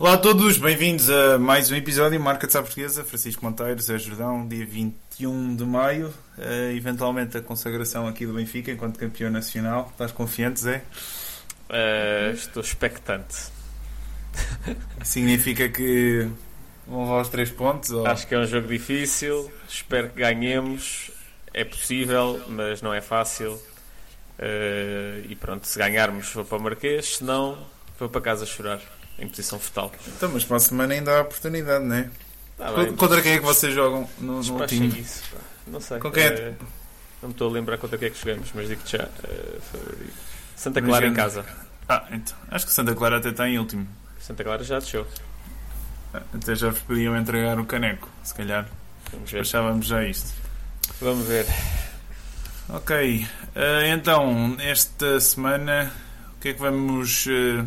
Olá a todos, bem-vindos a mais um episódio Marca de Portuguesa. Francisco Monteiro, Zé Jordão, dia 21 de maio. Uh, eventualmente a consagração aqui do Benfica enquanto campeão nacional. Estás confiante, Zé? Uh, estou expectante. Significa que Vão levar os três pontos? Ou... Acho que é um jogo difícil. Espero que ganhemos. É possível, mas não é fácil. Uh, e pronto, se ganharmos, vou para o Marquês. Se não, vou para casa chorar, em posição fetal. Então, mas para a semana ainda há oportunidade, não é? Tá bem, contra quem é que vocês jogam no, no time? Isso, não sei. Com quem é? Uh, não me estou a lembrar contra quem é que jogamos, mas digo-te já. Uh, Santa Clara em casa. Ah, então. Acho que Santa Clara até está em último. Santa Clara já desceu. Até já vos podiam entregar o caneco, se calhar. Despachávamos já isto. Vamos ver. Ok, uh, então, esta semana, o que é que vamos uh,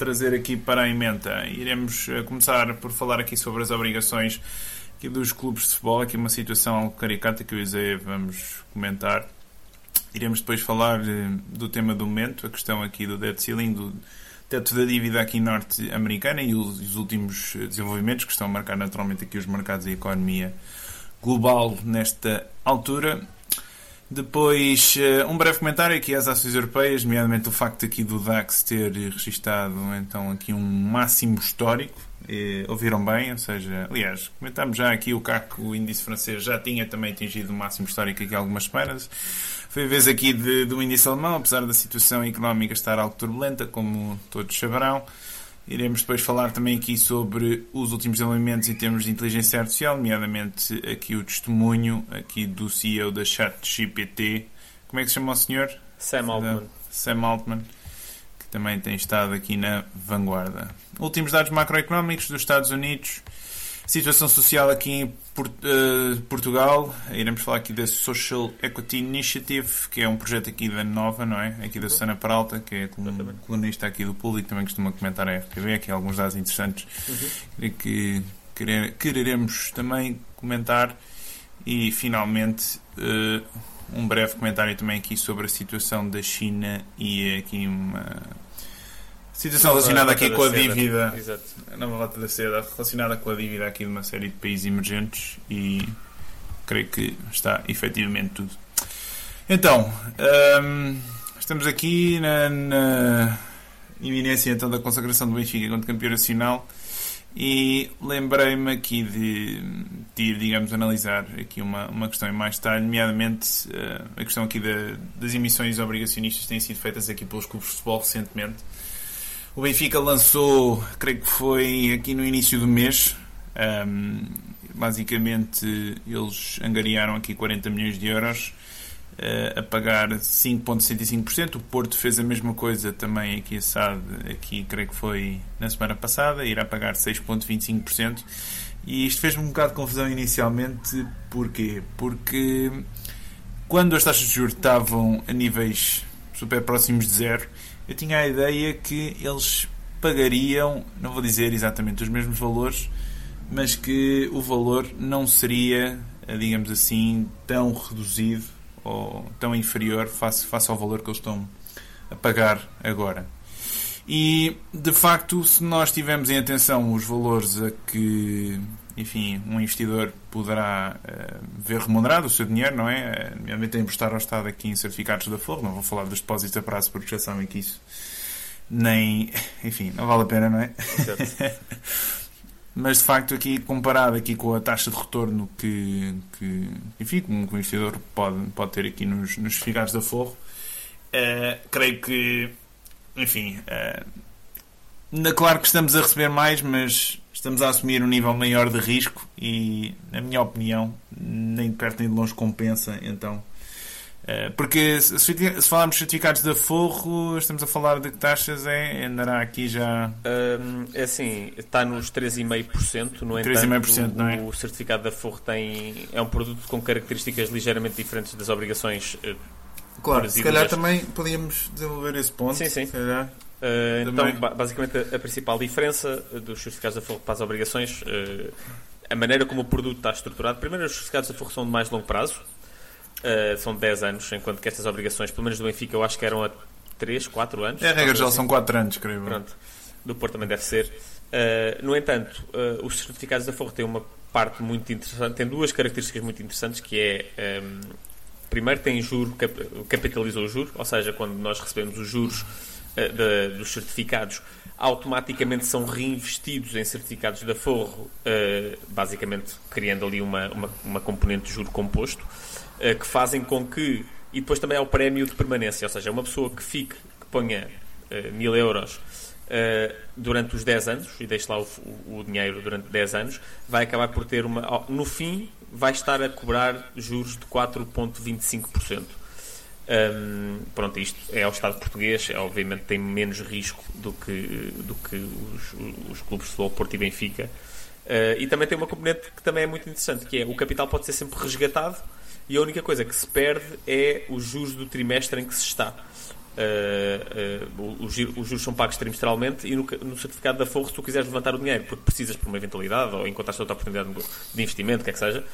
trazer aqui para a emenda? Iremos uh, começar por falar aqui sobre as obrigações dos clubes de futebol, aqui uma situação caricata que e Zé vamos comentar. Iremos depois falar do tema do momento, a questão aqui do debt ceiling, do teto da dívida aqui norte-americana e os, os, últimos desenvolvimentos que estão a marcar naturalmente aqui os mercados e a economia global nesta altura. Depois, eh, um breve comentário aqui às ações europeias, nomeadamente o facto aqui do DAX ter registado então aqui um máximo histórico. E, ouviram bem? Ou seja, aliás, comentámos já aqui o CAC, o índice francês, já tinha também atingido o máximo histórico aqui há algumas semanas. Foi a vez aqui de, do índice alemão, apesar da situação económica estar algo turbulenta, como todos saberão. Iremos depois falar também aqui sobre os últimos desenvolvimentos em termos de inteligência artificial, nomeadamente aqui o testemunho aqui do CEO da ChatGPT. Como é que se chama o senhor? Sam Altman. Sam Altman, que também tem estado aqui na vanguarda. Últimos dados macroeconómicos dos Estados Unidos. Situação social aqui em Port uh, Portugal, iremos falar aqui da Social Equity Initiative, que é um projeto aqui da Nova, não é? Aqui da uhum. Susana Peralta, que é colunista aqui do público, também costuma comentar a FTV, aqui alguns dados interessantes uhum. que querer, quereremos também comentar. E finalmente uh, um breve comentário também aqui sobre a situação da China e aqui uma Situação relacionada aqui com a dívida. Exato. Nova lata da seda, relacionada com a dívida aqui de uma série de países emergentes e creio que está efetivamente tudo. Então, hum, estamos aqui na, na, iminência então da consagração do Benfica enquanto campeão nacional e lembrei-me aqui de, de ir, digamos, analisar aqui uma, uma questão em mais detalhe, nomeadamente uh, a questão aqui da, das emissões obrigacionistas que têm sido feitas aqui pelos clubes de futebol recentemente o Benfica lançou, creio que foi aqui no início do mês. Um, basicamente, eles angariaram aqui 40 milhões de euros uh, a pagar 5,65%. O Porto fez a mesma coisa também aqui a SAD, aqui creio que foi na semana passada, irá pagar 6,25%. E isto fez-me um bocado de confusão inicialmente. Porquê? Porque quando as taxas de juros estavam a níveis super próximos de zero, eu tinha a ideia que eles pagariam, não vou dizer exatamente os mesmos valores, mas que o valor não seria, eh, digamos assim, tão reduzido ou tão inferior face, face ao valor que eles estão a pagar agora. E de facto, se nós tivermos em atenção os valores a que enfim, um investidor poderá uh, ver remunerado o seu dinheiro, não é? Nomeadamente a emprestar ao Estado aqui em certificados da Forro, não vou falar dos depósitos a prazo porque já sabem que isso nem, enfim, não vale a pena, não é? Mas de facto aqui comparado aqui com a taxa de retorno que, que enfim, que um investidor pode, pode ter aqui nos, nos certificados da Forro, uh, creio que, enfim, uh, claro que estamos a receber mais, mas estamos a assumir um nível maior de risco e, na minha opinião, nem de perto nem de longe compensa. Então, eh, porque se, falarmos de certificados de forro, estamos a falar de que taxas é? Andará aqui já. É assim, está nos 3,5%. No entanto, não é? o certificado de forro tem, é um produto com características ligeiramente diferentes das obrigações eh, Claro, se calhar também podíamos desenvolver esse ponto. Sim, sim. Se calhar. Uh, então, basicamente, a, a, principal diferença dos certificados de forro para as obrigações, uh, a maneira como o produto está estruturado. Primeiro, os certificados de forro são de mais longo prazo, uh, são de 10 anos, enquanto que estas obrigações, pelo menos do Benfica, eu acho que eram a 3, 4 anos. É, a regra já assim. são 4 anos, creio. Pronto. Do Porto também deve ser. no entanto, os certificados de forro têm uma parte muito interessante, têm duas características muito interessantes, que é. Um, primeiro tem juro, capitalizou o juro, ou seja, quando nós recebemos os juros de, dos certificados, automaticamente são reinvestidos em certificados da Forro, uh, basicamente criando ali uma, uma, uma, componente de juro composto, uh, que fazem com que. E depois também há o prémio de permanência, ou seja, uma pessoa que fique, que ponha mil euros durante os 10 anos e deixe lá o, o, dinheiro durante 10 anos, vai acabar por ter uma. No fim, vai estar a cobrar juros de 4,25%. Um, pronto, isto é ao Estado português, é, obviamente tem menos risco do que, do que os, os clubes de futebol Porto e Benfica. Uh, e também tem uma componente que também é muito interessante, que é o capital pode ser sempre resgatado e a única coisa que se perde é os juros do trimestre em que se está. Uh, uh, os, os, juros são pagos trimestralmente e no, no, certificado da Forro, se tu quiseres levantar o dinheiro porque precisas por uma eventualidade ou encontraste outra oportunidade de investimento, o que é que seja,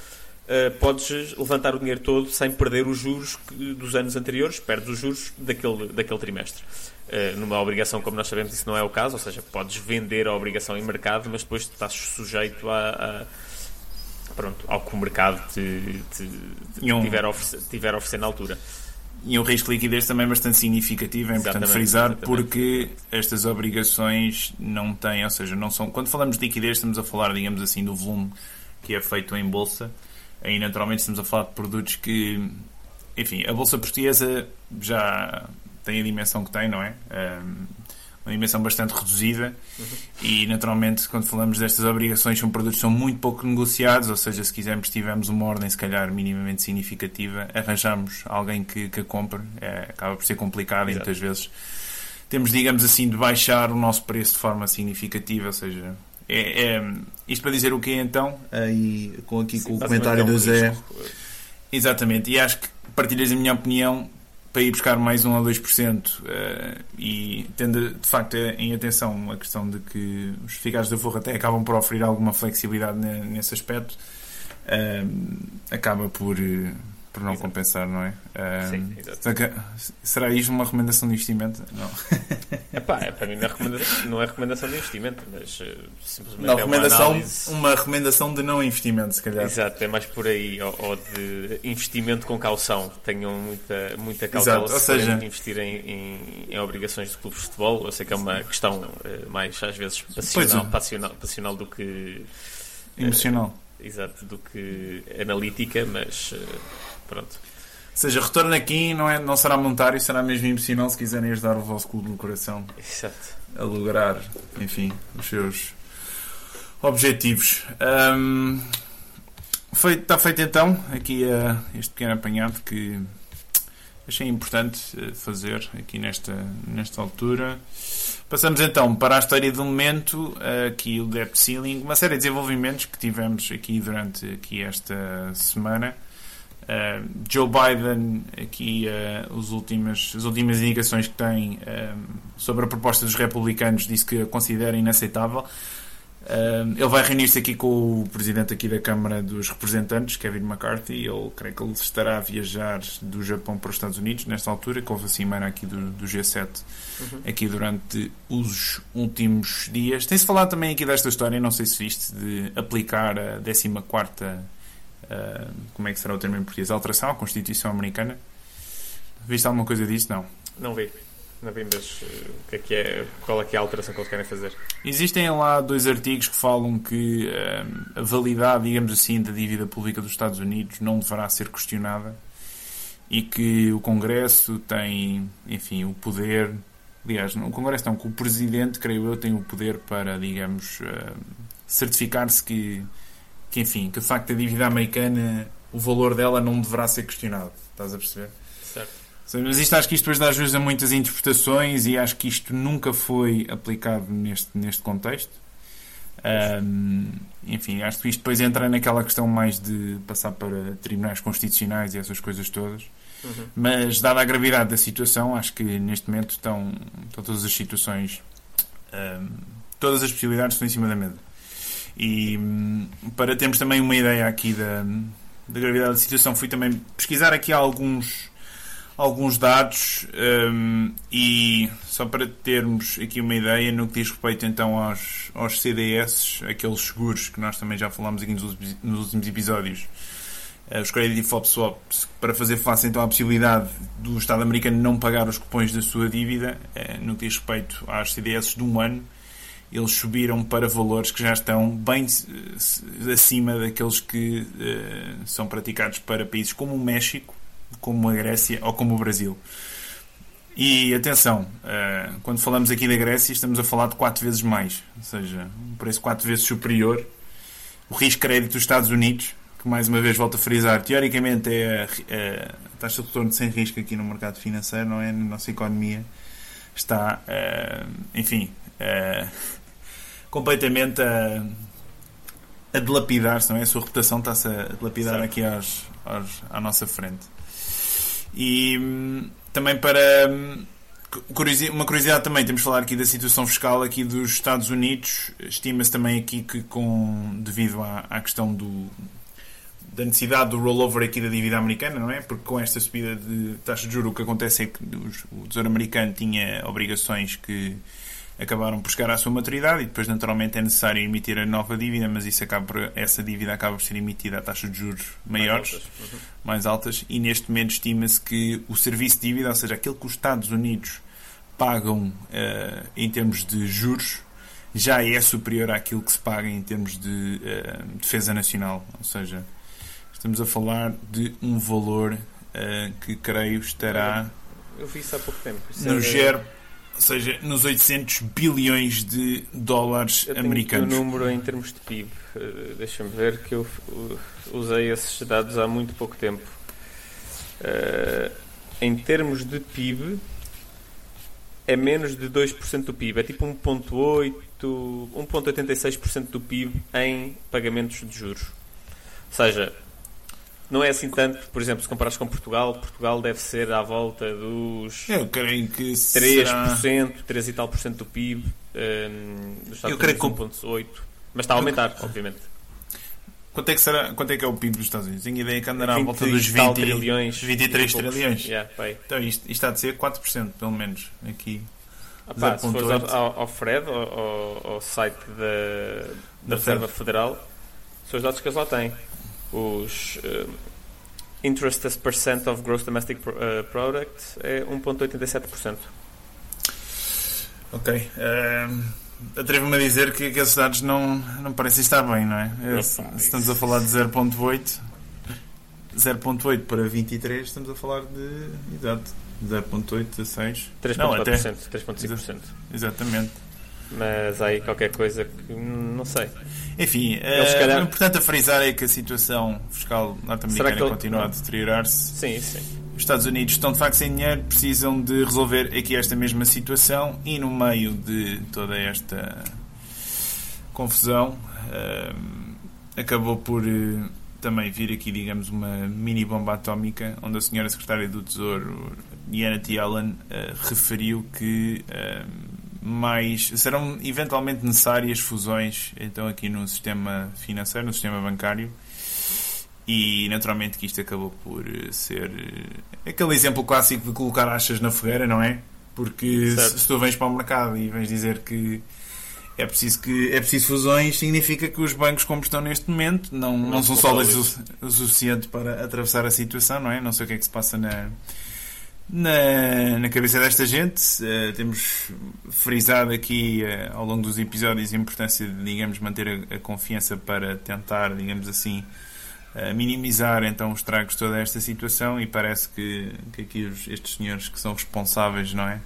uh, podes levantar o dinheiro todo sem perder os juros dos anos anteriores, perdes os juros daquele, daquele trimestre. Uh, numa obrigação, como nós sabemos, isso não é o caso, ou seja, podes vender a obrigação em mercado, mas depois estás sujeito a, a pronto, ao que o mercado te, te, te um... tiver, a oferecer, tiver a oferecer na altura. E um risco de liquidez também bastante significativo, é importante frisar, exatamente. porque estas obrigações não têm, ou seja, não são. Quando falamos de liquidez, estamos a falar, digamos assim, do volume que é feito em bolsa aí naturalmente estamos a falar de produtos que, enfim, a Bolsa Portuguesa já tem a dimensão que tem, não é? uma dimensão bastante reduzida uhum. e naturalmente quando falamos destas obrigações são produtos que são muito pouco negociados, ou seja, se quisermos tivermos uma ordem se calhar minimamente significativa, arranjamos alguém que, que a compre, é, acaba por ser complicado Exato. e muitas vezes temos, digamos assim, de baixar o nosso preço de forma significativa, ou seja, é, é, isto para dizer o que então? Aí, com, aqui Sim, com o comentário do Zé. Exatamente, e acho que partilhas a minha opinião para ir buscar mais 1 a 2% uh, e tendo de facto em atenção a questão de que os certificados da Forra até acabam por oferecer alguma flexibilidade nesse aspecto, uh, acaba por por não exato. compensar, não é? Sim, exato. Será isto uma recomendação de investimento? Não. Epá, é, para mim não é, recomendação, não é recomendação de investimento, mas uh, simplesmente não, é recomendação, uma, análise... uma recomendação de não investimento, se calhar. Exato, é mais por aí, ou, ou de investimento com caução. Tenham muita, muita cautela exato, se seja... investir em, em, em, obrigações de clubes de futebol. Eu sei que é uma questão uh, mais, às vezes, passional, é. passional, passional do que... Emocional. Uh, exato, do que analítica, mas Pronto. Ou seja, retorno aqui não, é, não será monetário, será mesmo emocional se quiserem ajudar o vosso clube no coração Exato. a lograr, enfim, os seus objetivos. Um, feito, está feito então aqui uh, este pequeno apanhado que achei importante uh, fazer aqui nesta, nesta altura. Passamos então para a história do momento, aqui o Debt Ceiling, uma série de desenvolvimentos que tivemos aqui durante aqui esta semana. Uh, Joe Biden, aqui uh, os últimas, as últimas indicações que tem uh, sobre a proposta dos republicanos, disse que a considera inaceitável. ele vai reunir-se aqui com o presidente aqui da Câmara dos Representantes, Kevin McCarthy. Ele creio que ele estará a viajar do Japão para os Estados Unidos nesta altura, que houve a cimeira aqui do, do G7 uhum. aqui durante os últimos dias. Tem-se falado também aqui desta história, não sei se viste, de aplicar a 14 quarta Uh, como é que será o termo em português? Alteração à Constituição Americana. Viste alguma coisa disso? Não. Não vi. Não vi, mas uh, o que é que é, qual é que é a alteração que eles querem fazer? Existem lá dois artigos que falam que uh, a validade, digamos assim, da dívida pública dos Estados Unidos não deverá ser questionada e que o Congresso tem, enfim, o poder. Aliás, o Congresso não, que o Presidente, creio eu, tem o poder para, digamos, certificar-se que que enfim, que de facto a dívida americana, o valor dela não deverá ser questionado. Estás a perceber? Certo. Mas isto acho que isto depois dá às a muitas interpretações e acho que isto nunca foi aplicado neste, neste contexto. Um, enfim, acho que isto depois entra naquela questão mais de passar para tribunais constitucionais e essas coisas todas. Uhum. Mas, dada a gravidade da situação, acho que neste momento estão, estão todas as situações, um, todas as possibilidades estão em cima da mesa. E um, para termos também uma ideia aqui da, da gravidade da situação, fui também pesquisar aqui alguns, alguns dados um, e só para termos aqui uma ideia no que diz respeito então aos, aos CDS, aqueles seguros que nós também já falámos aqui nos, nos últimos episódios. Eh, os Credit Default Swaps para fazer face então à possibilidade do Estado americano não pagar os cupons da sua dívida, eh, no que diz respeito às CDS de um ano, eles subiram para valores que já estão bem eh, acima daqueles que são praticados para países como o México, como a Grécia ou como o Brasil. E atenção, quando falamos aqui da Grécia, estamos a falar de 4 vezes mais, ou seja, um preço 4 vezes superior. O risco crédito dos Estados Unidos que mais uma vez volto a frisar, teoricamente é a, a taxa de retorno sem risco aqui no mercado financeiro, não é? Na nossa economia está, uh, enfim, uh, completamente a, a dilapidar-se, não é? A sua reputação está-se a dilapidar certo. aqui aos, aos, à nossa frente. E hum, também para hum, uma curiosidade também, temos de falar aqui da situação fiscal aqui dos Estados Unidos. Estima-se também aqui que com, devido à, à questão do, da necessidade do rollover aqui da dívida americana, não é? Porque com esta subida de taxa de juros o que acontece é que o Tesouro Americano tinha obrigações que acabaram por chegar à sua maturidade e depois naturalmente é necessário emitir a nova dívida, mas isso acaba por, essa dívida acaba por ser emitida a taxas de juros maiores, mais altas, uhum. mais altas e neste momento estima-se que o serviço de dívida, ou seja, aquilo que os Estados Unidos pagam uh, em termos de juros, já é superior àquilo que se paga em termos de uh, defesa nacional, ou seja, Estamos a falar de um valor uh, que creio estará. Eu vi isso há pouco tempo. Isso no GER, ou seja, nos 800 bilhões de dólares americanos. O número em termos de PIB, uh, eh, deixa-me ver que eu usei esses dados há muito pouco tempo. Uh, em termos de PIB, é menos de 2% do PIB, é tipo 1,8%, 1,86% do PIB em pagamentos de juros. Ou seja, não é assim tanto, por exemplo, se comparares com Portugal, Portugal deve ser à volta dos Eu creio que 3%, será... 3 e tal por cento do PIB, um, dos Estados Eu creio que 1.8, mas está a aumentar, Eu... obviamente. Quanto é, que será, quanto é que é o PIB dos Estados Unidos? Tenho ideia que andará à volta dos 20 trilhões, 23 trilhões. Yeah, então isto, isto está a ser 4%, pelo menos, aqui. Ah, pá, se fores ao, ao, Fred, ao, ao site da, da Reserva Federal, são os dados que eles lá têm os uh, interest as percent of gross domestic uh, product é 1.87%. Ok. Uh, Atrevo-me a dizer que, que esses dados não, não parecem estar bem, não é? Se, estamos a falar de 0.8 0.8 para 23 estamos a falar de exato 0.8 a 6 3.5% exatamente mas há aí qualquer coisa que não sei. Enfim, uh, calhar... o importante a frisar é que a situação fiscal norte-americana ele... continua a deteriorar-se. Sim, sim. Os Estados Unidos estão de facto sem dinheiro, precisam de resolver aqui esta mesma situação e no meio de toda esta confusão uh, acabou por uh, também vir aqui, digamos, uma mini bomba atómica onde a senhora secretária do Tesouro, Janet Yellen, referiu que mas serão eventualmente necessárias fusões então aqui no sistema financeiro, no sistema bancário e naturalmente que isto acabou por eh, ser eh, aquele exemplo clássico de colocar achas na fogueira, não é? Porque se, se tu vens para o mercado e vens dizer que é preciso que é preciso fusões, significa que os bancos como estão neste momento não, não, não são sólidos o, o suficiente para atravessar a situação, não é? Não sei o que é que se passa na na, na cabeça desta gente. Uh, temos frisado aqui uh, ao longo dos episódios a importância de, digamos, manter a, a confiança para tentar, digamos assim, uh, minimizar então os estragos de toda esta situação e parece que, que aqui os, estes senhores que são responsáveis, não é?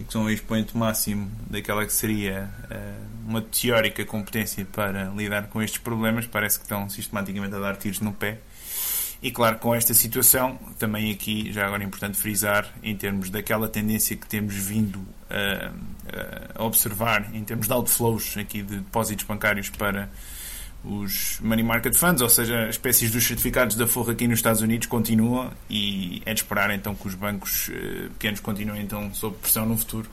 E que são o expoente máximo daquela que seria uma teórica competência para lidar com estes problemas, parece que estão sistematicamente a dar tiros no pé e claro, com esta situação, também aqui, já agora é importante frisar, em termos daquela tendência que temos vindo a, a observar, em termos de outflows aqui de depósitos bancários para os money market funds, ou seja, espécies dos certificados da forra aqui nos Estados Unidos continuam e é de esperar então que os bancos uh, pequenos continuem então sob pressão no futuro.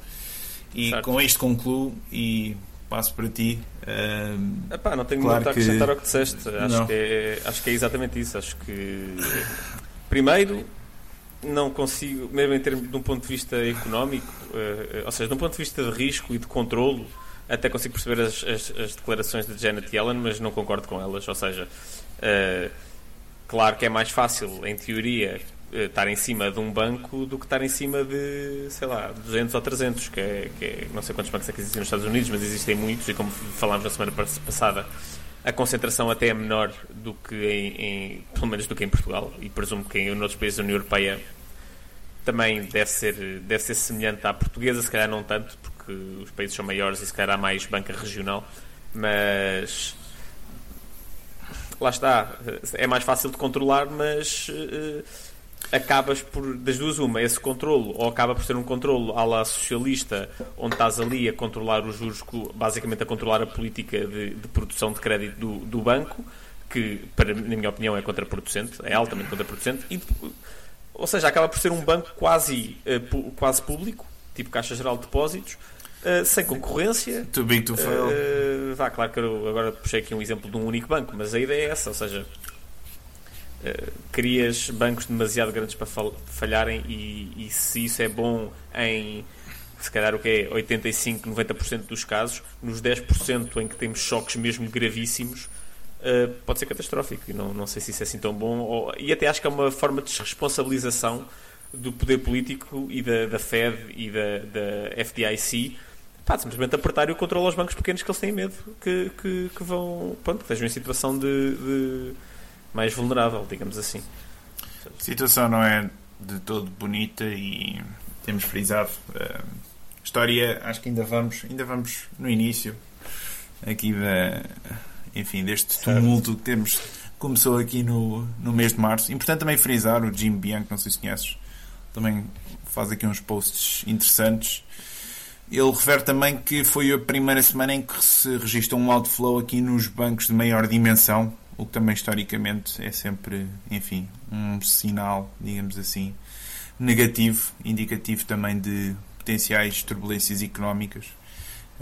E certo. com isto concluo e passo para ti. Uh, Epá, não tenho claro muito a acrescentar que... ao que disseste. Acho que, é, acho que é exatamente isso. Acho que primeiro não consigo, mesmo em termos de um ponto de vista económico, uh, ou seja, de um ponto de vista de risco e de controlo, até consigo perceber as, as, as, declarações de Janet Yellen, mas não concordo com elas. Ou seja, uh, claro que é mais fácil, em teoria, estar em cima de um banco do que estar em cima de, sei lá, 200 ou 300, que é, que é não sei quantos bancos é que existem nos Estados Unidos, mas existem muitos, e como falámos na semana passada, a concentração até é menor do que em, em, pelo menos do que em Portugal, e presumo que em outros países da União Europeia também deve ser, deve ser semelhante à portuguesa, se calhar não tanto, porque os países são maiores e se calhar há mais banca regional, mas lá está, é mais fácil de controlar, mas uh, acabas por, das duas uma, esse controlo, ou acaba por ser um controlo à la socialista, onde estás ali a controlar os juros, basicamente a controlar a política de, de produção de crédito do, do banco, que, para, na minha opinião, é contraproducente, é altamente contraproducente, e ou seja, acaba por ser um banco quase, uh, quase público, tipo Caixa Geral de Depósitos, uh, sem concorrência. Too big to fail. Uh, vá, claro que eu agora puxei aqui um exemplo de um único banco, mas a ideia é essa, ou seja, uh, crias bancos demasiado grandes para falharem e, e se isso é bom em se calhar o que é 85, 90% dos casos, nos 10% em que temos choques mesmo gravíssimos, uh, pode ser catastrófico. E não, não sei se isso é assim tão bom. Ou, e até acho que é uma forma de desresponsabilização do poder político e da, da Fed e da, da FDIC pá, simplesmente apertar o controle aos bancos pequenos que eles têm medo que, que, que vão, pronto, que estejam em situação de, de, mais vulnerável, digamos assim. A situação não é de todo bonita e temos frisado. Uh, história, acho que ainda vamos, ainda vamos no início aqui da enfim, deste tumulto que temos, começou aqui no, no mês de março. Importante também frisar o Jim Bianco, não sei se conheces, também faz aqui uns posts interessantes. Ele refere também que foi a primeira semana em que se registra um outflow aqui nos bancos de maior dimensão, o que também historicamente é sempre, enfim, um sinal, digamos assim, negativo, indicativo também de potenciais turbulências económicas.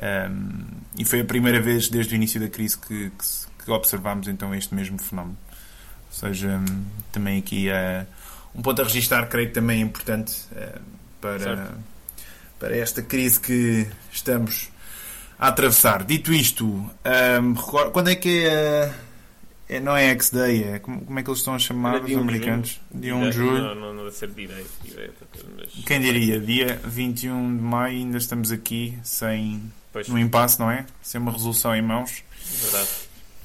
Um, e foi a primeira vez desde o início da crise que, que, que observámos então este mesmo fenómeno. Ou seja, um, também aqui uh, um ponto a registrar, creio que também é importante uh, para, para esta crise que estamos a atravessar. Dito isto, um, quando é que é. É, não é X-Day, é como, como, é que eles estão a chamar os americanos? Dia 1 de julho. Não, não, não deve ser direito. Mas... Quem diria? Dia 21 de maio ainda estamos aqui sem pois. no impasse, não é? Sem uma resolução em mãos. Verdade.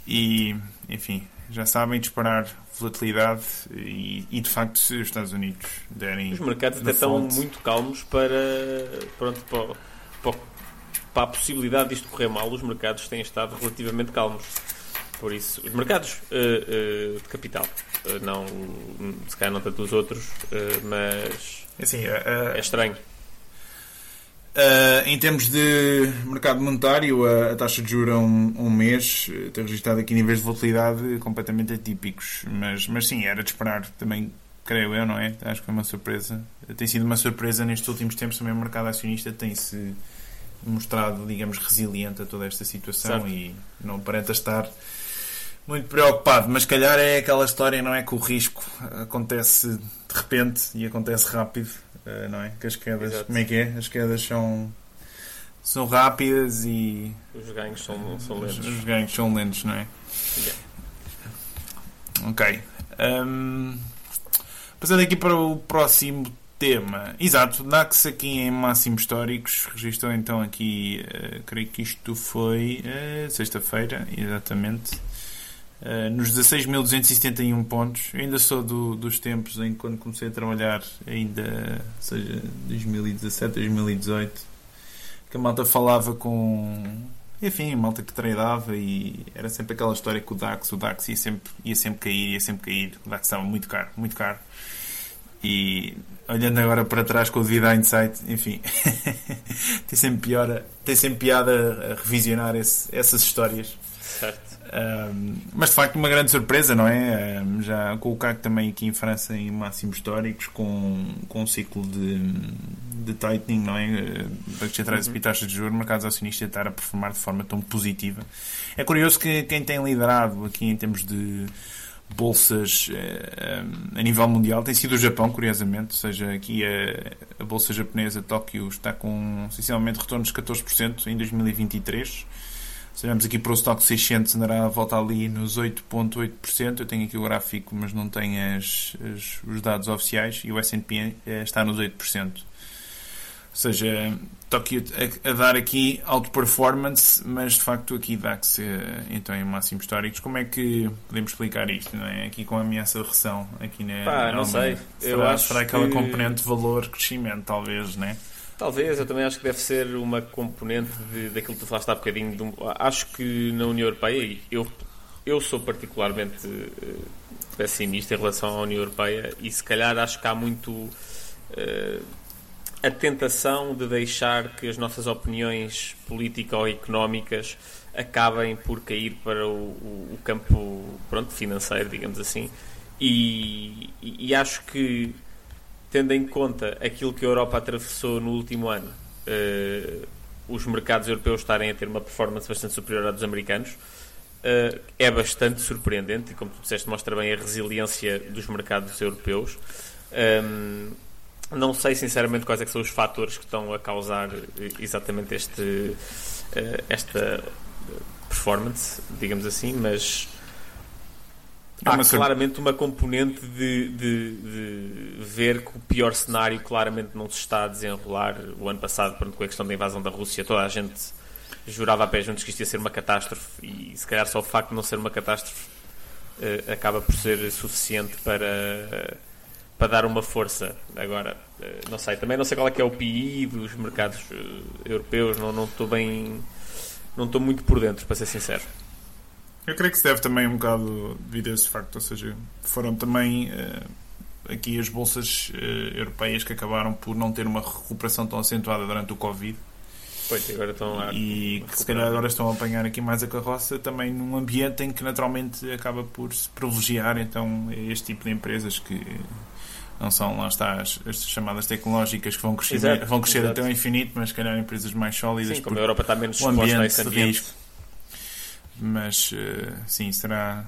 E, enfim, já sabem disparar volatilidade e, e, de facto se os Estados Unidos derem os mercados até estão muito calmos para pronto para, para, para, a possibilidade disto correr mal os mercados têm estado relativamente calmos por isso, os mercados uh, uh, de capital, uh, não, se calhar não tanto os outros, mas assim, é estranho. em termos de mercado monetário, a, a taxa de juros a um, um, mês tem registrado aqui níveis de volatilidade completamente atípicos, mas, mas sim, era de esperar também, creio eu, não é? Acho que foi uma surpresa. Tem sido uma surpresa nestes últimos tempos também o mercado acionista tem-se mostrado, digamos, resiliente a toda esta situação certo. e não aparenta estar muito preocupado, mas calhar é aquela história, não é? Que o risco acontece de repente e acontece rápido, eh, não é? Que as quedas, Exato. como é que é? As quedas são, são rápidas e. Os ganhos são, são lentos. Os, ganhos são lentos, não é? Yeah. Ok. Um, passando aqui para o próximo tema. Exato, DAX aqui em máximos históricos. Registrou então aqui, uh, creio que isto foi uh, sexta-feira, exatamente. Uh, nos 16.271 pontos. Eu ainda sou do, dos tempos em que quando comecei a trabalhar, ainda seja 2017, 2018, que a malta falava com. Enfim, a malta que tradeava e era sempre aquela história que o DAX, o DAX ia sempre, ia sempre cair, ia sempre cair. O DAX estava muito caro, muito caro. E olhando agora para trás com o devido insight, enfim, tem, sempre pior, tem sempre piada a revisionar esse, essas histórias. Certo. Mas de facto uma grande surpresa, não é? já com o CAC também aqui em França em máximos históricos, com, com um ciclo de, de tightening, não é? Bancos centrais uhum. e taxas de juros, mercados acionistas estar a performar de forma tão positiva. É curioso que quem tem liderado aqui em termos de bolsas a nível mundial tem sido o Japão, curiosamente, ou seja, aqui a, a bolsa japonesa Tóquio está com essencialmente retornos de 14% em 2023 se olharmos aqui para o Stock 600, andará a volta ali nos 8,8%. Eu tenho aqui o gráfico, mas não tenho as, as, os dados oficiais. E o S&P eh, está nos 8%. Ou seja, Tóquio a, a, dar aqui alto performance, mas de facto aqui dá-se então em máximos históricos. Como é que podemos explicar isto? Não é? Aqui com a ameaça de recessão aqui na, Pá, não sei. Será, eu acho será aquela que... componente valor-crescimento, talvez, não é? Talvez, eu também acho que deve ser uma componente de, daquilo que tu falaste há bocadinho. De, acho que na União Europeia, eu, eu sou particularmente uh, pessimista em relação à União Europeia e se calhar acho que há muito uh, a tentação de deixar que as nossas opiniões político-económicas acabem por cair para o, o, o campo pronto, financeiro, digamos assim. E, e, e acho que tendo em conta aquilo que a Europa atravessou no último ano, uh, os mercados europeus estarem a ter uma performance bastante superior à dos americanos, uh, é bastante surpreendente e, como tu disseste, mostra bem a resiliência dos mercados europeus. Um, ehm, não sei sinceramente quais é são os fatores que estão a causar eh, exatamente este, esta performance, digamos assim, mas há claramente uma componente de, de, de, ver que o pior cenário claramente não se está a desenrolar. O ano passado, pronto, com a questão da invasão da Rússia, toda a gente jurava a pé juntos que isto ia ser uma catástrofe e se calhar só o facto de não ser uma catástrofe uh, acaba por ser suficiente para, uh, para dar uma força. Agora, uh, não sei, também não sei qual é que é o PI dos mercados europeus, não, não estou bem. Não estou muito por dentro, para ser sincero. Eu creio que se deve também um bocado devido a esse facto, ou seja, foram também uh, aqui as bolsas uh, europeias que acabaram por não ter uma recuperação tão acentuada durante o Covid. Pois, agora estão lá. E que se calhar agora estão a apanhar aqui mais a carroça também num ambiente em que naturalmente acaba por se privilegiar então este tipo de empresas que não são, lá está, as, as chamadas tecnológicas que vão crescer, exato, vão crescer até o infinito, mas se calhar empresas mais sólidas. Sim, como a Europa está menos exposta a esse ambiente. Risco mas uh, sim, será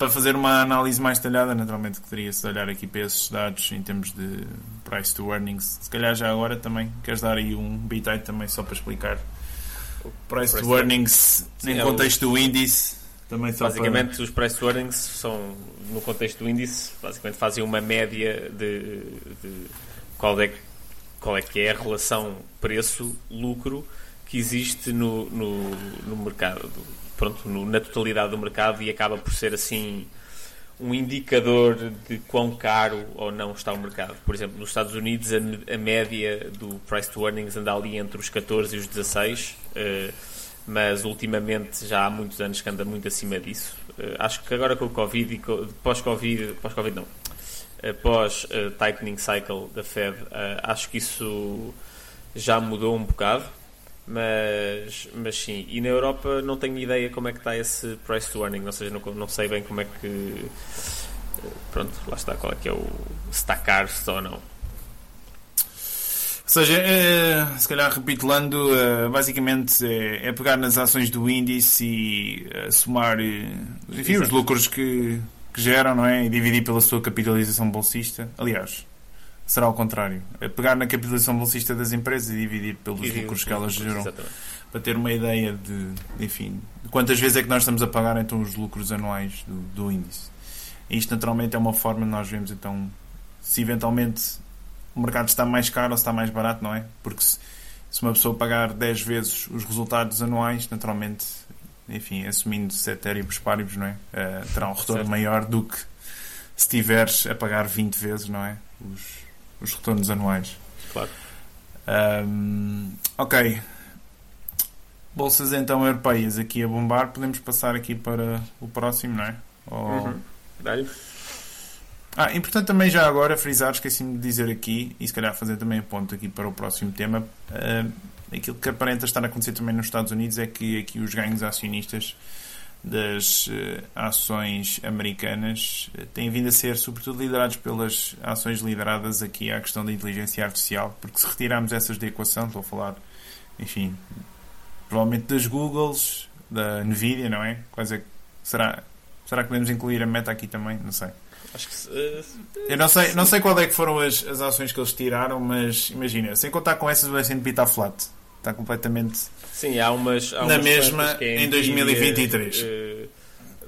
para fazer uma análise mais detalhada, naturalmente que teria-se de olhar aqui para esses dados em termos de price to earnings. Se calhar já agora também queres dar aí um bit aí também só para explicar o price, price to earnings sim, em é contexto o... do índice. Também basicamente para... os price to earnings são no contexto do índice, basicamente fazem uma média de, de qual é qual é que é a relação preço-lucro que existe no, no, no mercado, pronto, no, na totalidade do mercado e acaba por ser assim um indicador de quão caro ou não está o mercado. Por exemplo, nos Estados Unidos a, a média do price to earnings anda ali entre os 14 e os 16, uh, eh, mas ultimamente já há muitos anos que anda muito acima disso. Uh, acho que agora com o Covid e pós-Covid, pós-Covid não, uh, pós-tightening cycle da Fed, acho que isso já mudou um bocado. Mas, mas sim, e na Europa não tenho ideia como é que está esse price to earning, ou seja, não, não sei bem como é que. Pronto, lá está, qual é que é o. se ou não. Ou seja, é, se calhar recapitulando, é, basicamente é, é, pegar nas ações do índice e é, somar enfim, os lucros que, que geram não é? e dividir pela sua capitalização bolsista. Aliás, será ao contrário. É pegar na capitalização bolsista das empresas e dividir pelos e lucros que elas geram. Para ter uma ideia de, enfim, de quantas vezes é que nós estamos a pagar então os lucros anuais do, do índice. E isto naturalmente é uma forma de nós vermos então se eventualmente o mercado está mais caro ou se está mais barato, não é? Porque se, se uma pessoa pagar 10 vezes os resultados anuais, naturalmente, enfim, assumindo ceteris paribus, não é? Uh, terá um retorno certo. maior do que se tiveres a pagar 20 vezes, não é? Os, os retornos anuais. Claro. Um, ok. Bolsas então europeias aqui a bombar. Podemos passar aqui para o próximo, não é? Ou... Uhum. Ah, importante também já agora frisar, esqueci-me de dizer aqui, e se calhar fazer também ponto aqui para o próximo tema. Uh, aquilo que aparenta estar a acontecer também nos Estados Unidos é que aqui os ganhos acionistas das uh, ações americanas uh, têm vindo a ser, sobretudo, liderados pelas ações lideradas aqui à questão da inteligência artificial, porque se retirarmos essas da equação, estou a falar, enfim, provavelmente das Googles, da Nvidia, não é? Quais é será, será que podemos incluir a Meta aqui também? Não sei. Acho que uh, Eu não sei, não sei qual é que foram as, as ações que eles tiraram, mas imagina, sem contar com essas, o S&P está flat. Está completamente Sim, há umas. Há na umas mesma é em Nvidia, 2023. eh,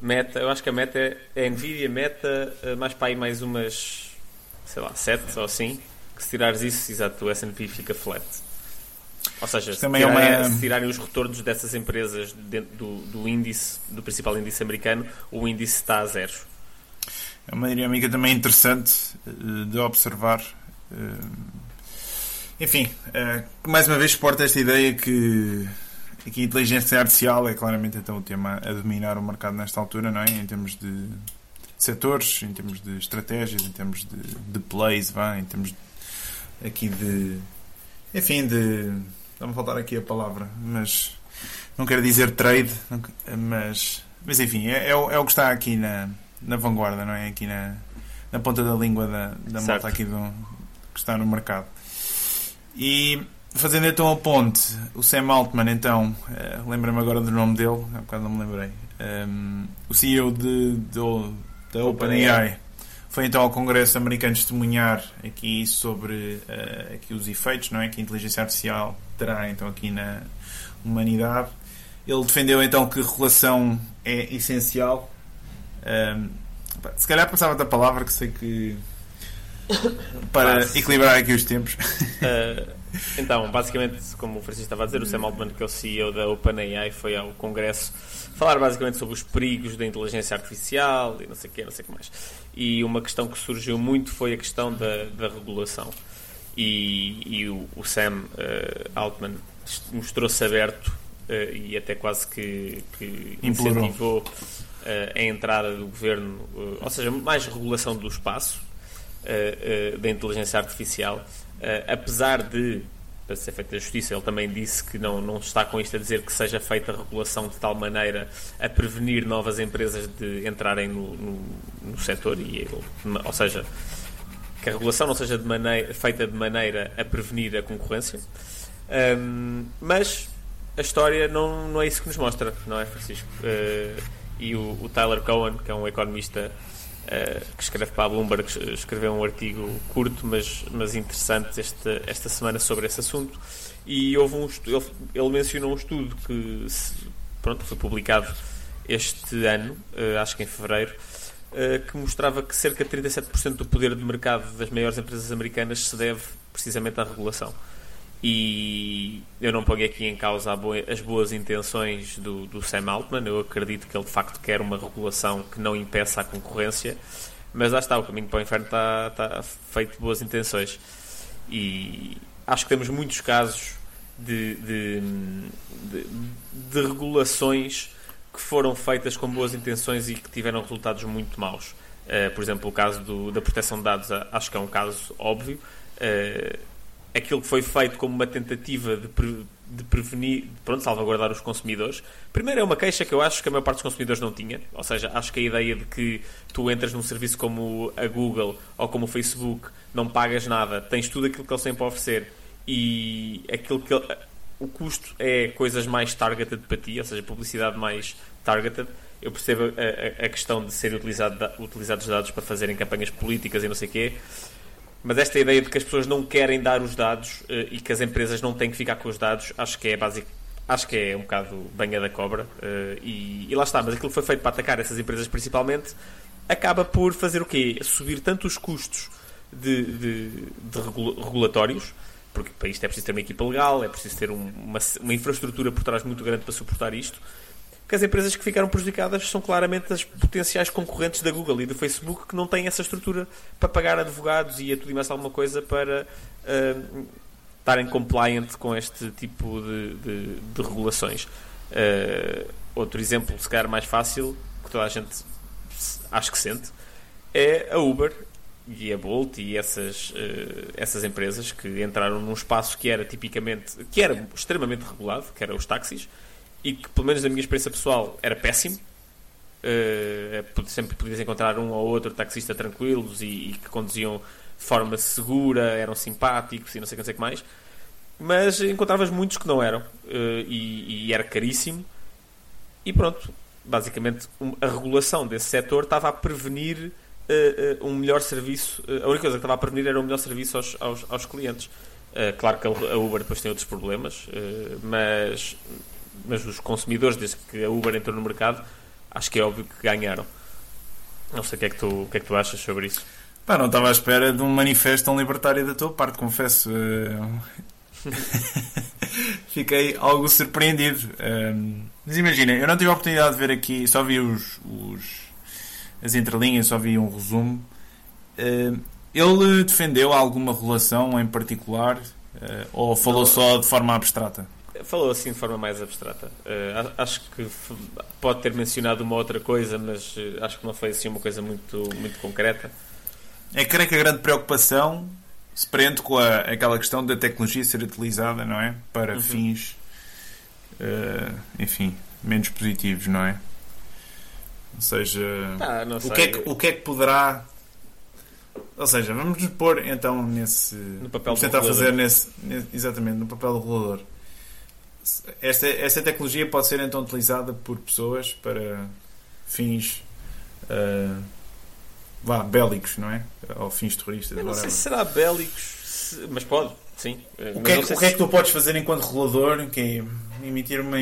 meta, eu acho que a meta é, é Nvidia, meta, eh, mais para aí mais umas, sei lá, 7 ou assim. Que se tirares isso, exato, o SP fica flat. Ou seja, se é tirarem, uma- se tirarem os retornos dessas empresas dentro do, do índice, do principal índice americano, o índice está a zero. É uma dinâmica também interessante eh, de observar. Enfim, eh, mais uma vez exporta esta ideia que, que a inteligência artificial é claramente então o tema a dominar o mercado nesta altura, não é? Em termos de setores, em termos de estratégias, em termos de, de plays, vá, em termos de- aqui de. Enfim, de. Está-me a faltar aqui a palavra, mas não quero dizer trade, mas, mas enfim, é, é, o, é o que está aqui na, na vanguarda, não é? Aqui na, na ponta da língua da, da Certo. malta aqui do, que está no mercado. E fazendo então a ponte, o Sam Altman, então, eh, lembra-me agora do nome dele, há bocado não me lembrei, Ehm, o CEO de, do- da OpenAI. Foi então ao Congresso americano testemunhar aqui sobre eh, aqui os efeitos não é, que a inteligência artificial terá então aqui na humanidade. Ele defendeu então que regulação é essencial. Ehm, pá, se calhar passava da palavra que sei que para equilibrar aqui os tempos. Uh, então, basicamente, como o Francisco estava a dizer, o Sam Altman, que é o CEO da OpenAI, foi ao Congresso falar basicamente sobre os perigos da inteligência artificial e não sei o que, não sei o que mais. E uma questão que surgiu muito foi a questão da, da regulação. E, e o, o Sam uh, Altman mostrou-se aberto uh, e até quase que, que incentivou a entrada do governo, ou seja, mais regulação do espaço uh, uh, da inteligência artificial, uh, apesar de, para ser feita a justiça, ele também disse que não, não está com isto a dizer que seja feita a regulação de tal maneira a prevenir novas empresas de entrarem no, no, no setor, e, ele- ou seja, que a regulação não seja de maneira, feita de maneira a prevenir a concorrência. Um, mas a história não, não é isso que nos mostra, não é, Francisco? Uh, e o, o Tyler Cohen, que é um economista que escreve para a Bloomberg, escreveu um artigo curto, mas, mas interessante esta, esta semana sobre esse assunto. E houve um estu- ele, mencionou um estudo que se- pronto, foi publicado este ano, uh, acho que em fevereiro, uh, que mostrava que cerca de 37% do poder de mercado das maiores empresas americanas se deve precisamente à regulação. E eu não ponho aqui em causa as boas intenções do, do Sam Altman, eu acredito que ele de facto quer uma regulação que não impeça a concorrência, mas lá está, o caminho para o inferno está, está feito de boas intenções. E acho que temos muitos casos de, de, de, de regulações que foram feitas com boas intenções e que tiveram resultados muito maus. Uh, por exemplo, o caso do- da proteção de dados, acho que é um caso óbvio. Uh, aquilo que foi feito como uma tentativa de, pre- de prevenir, pronto, salvaguardar os consumidores. Primeiro é uma queixa que eu acho que a maior parte dos consumidores não tinha, ou seja, acho que a ideia de que tu entras num serviço como a Google ou como o Facebook, não pagas nada, tens tudo aquilo que eles têm para oferecer e aquilo que ele- o custo é coisas mais targeted para ti, ou seja, publicidade mais targeted. Eu percebo a, a- a questão de serem utilizado, utilizados dados para fazerem campanhas políticas e não sei o quê, mas esta ideia de que as pessoas não querem dar os dados eh, e que as empresas não têm que ficar com os dados, acho que é básico. Acho que é um bocado banha da cobra eh, e, e lá está, mas aquilo que foi feito para atacar essas empresas principalmente acaba por fazer o quê? Subir tanto os custos de, de- de regula- regulatórios, porque para isto é preciso ter uma equipa legal, é preciso ter um- uma, uma infraestrutura por trás muito grande para suportar isto, as empresas que ficaram prejudicadas são claramente as potenciais concorrentes da Google e do Facebook que não têm essa estrutura para pagar advogados e a tudo e mais alguma coisa para ah, estarem compliant com este tipo de, de- de regulações. Ah, outro exemplo, se calhar mais fácil, que toda a gente acho que sente, é a Uber e a Bolt e essas, eh, essas empresas que entraram num espaço que era tipicamente, que era extremamente regulado, que era os táxis, e que, pelo menos na minha experiência pessoal, era péssimo, Uh, sempre podias encontrar um ou outro taxista tranquilos e, e, que conduziam de forma segura, eram simpáticos e não sei o que mais. Mas encontravas muitos que não eram uh, e, e, era caríssimo. E pronto, basicamente a regulação desse setor estava a prevenir uh, um melhor serviço. a única coisa que estava a prevenir era um melhor serviço aos, aos, aos clientes. claro que a Uber depois tem outros problemas, mas, mas os consumidores, desde que a Uber entrou no mercado, acho que é óbvio que ganharam. Não sei o que é que tu, o que é que tu achas sobre isso. Pá, não estava à espera de um manifesto tão libertário da tua parte, confesso. Eh, fiquei algo surpreendido. Ehm, mas imagina, eu não tive a oportunidade de ver aqui, só vi os, os as entrelinhas, só vi um resumo. Ehm, ele defendeu alguma relação em particular eh, ou falou só de forma abstrata? Falou assim de forma mais abstrata. Uh, acho que pode ter mencionado uma outra coisa, mas uh, acho que não foi assim uma coisa muito, muito concreta. É creio que a grande preocupação se prende com a, aquela questão da tecnologia ser utilizada, não é? Para uhum. fins, uh, enfim, menos positivos, não é? Ou seja, ah, o, que é que, o que é que poderá ou seja, vamos pôr então nesse. No papel vamos tentar fazer nesse, nesse, Exatamente, no papel do regulador esta, esta tecnologia pode ser então utilizada por pessoas para fins uh, vá, bélicos, não é? Ou fins terroristas. Eu não sei se será bélicos, mas pode, sim. O que, é, o que é que tu podes fazer enquanto regulador? Que é emitir uma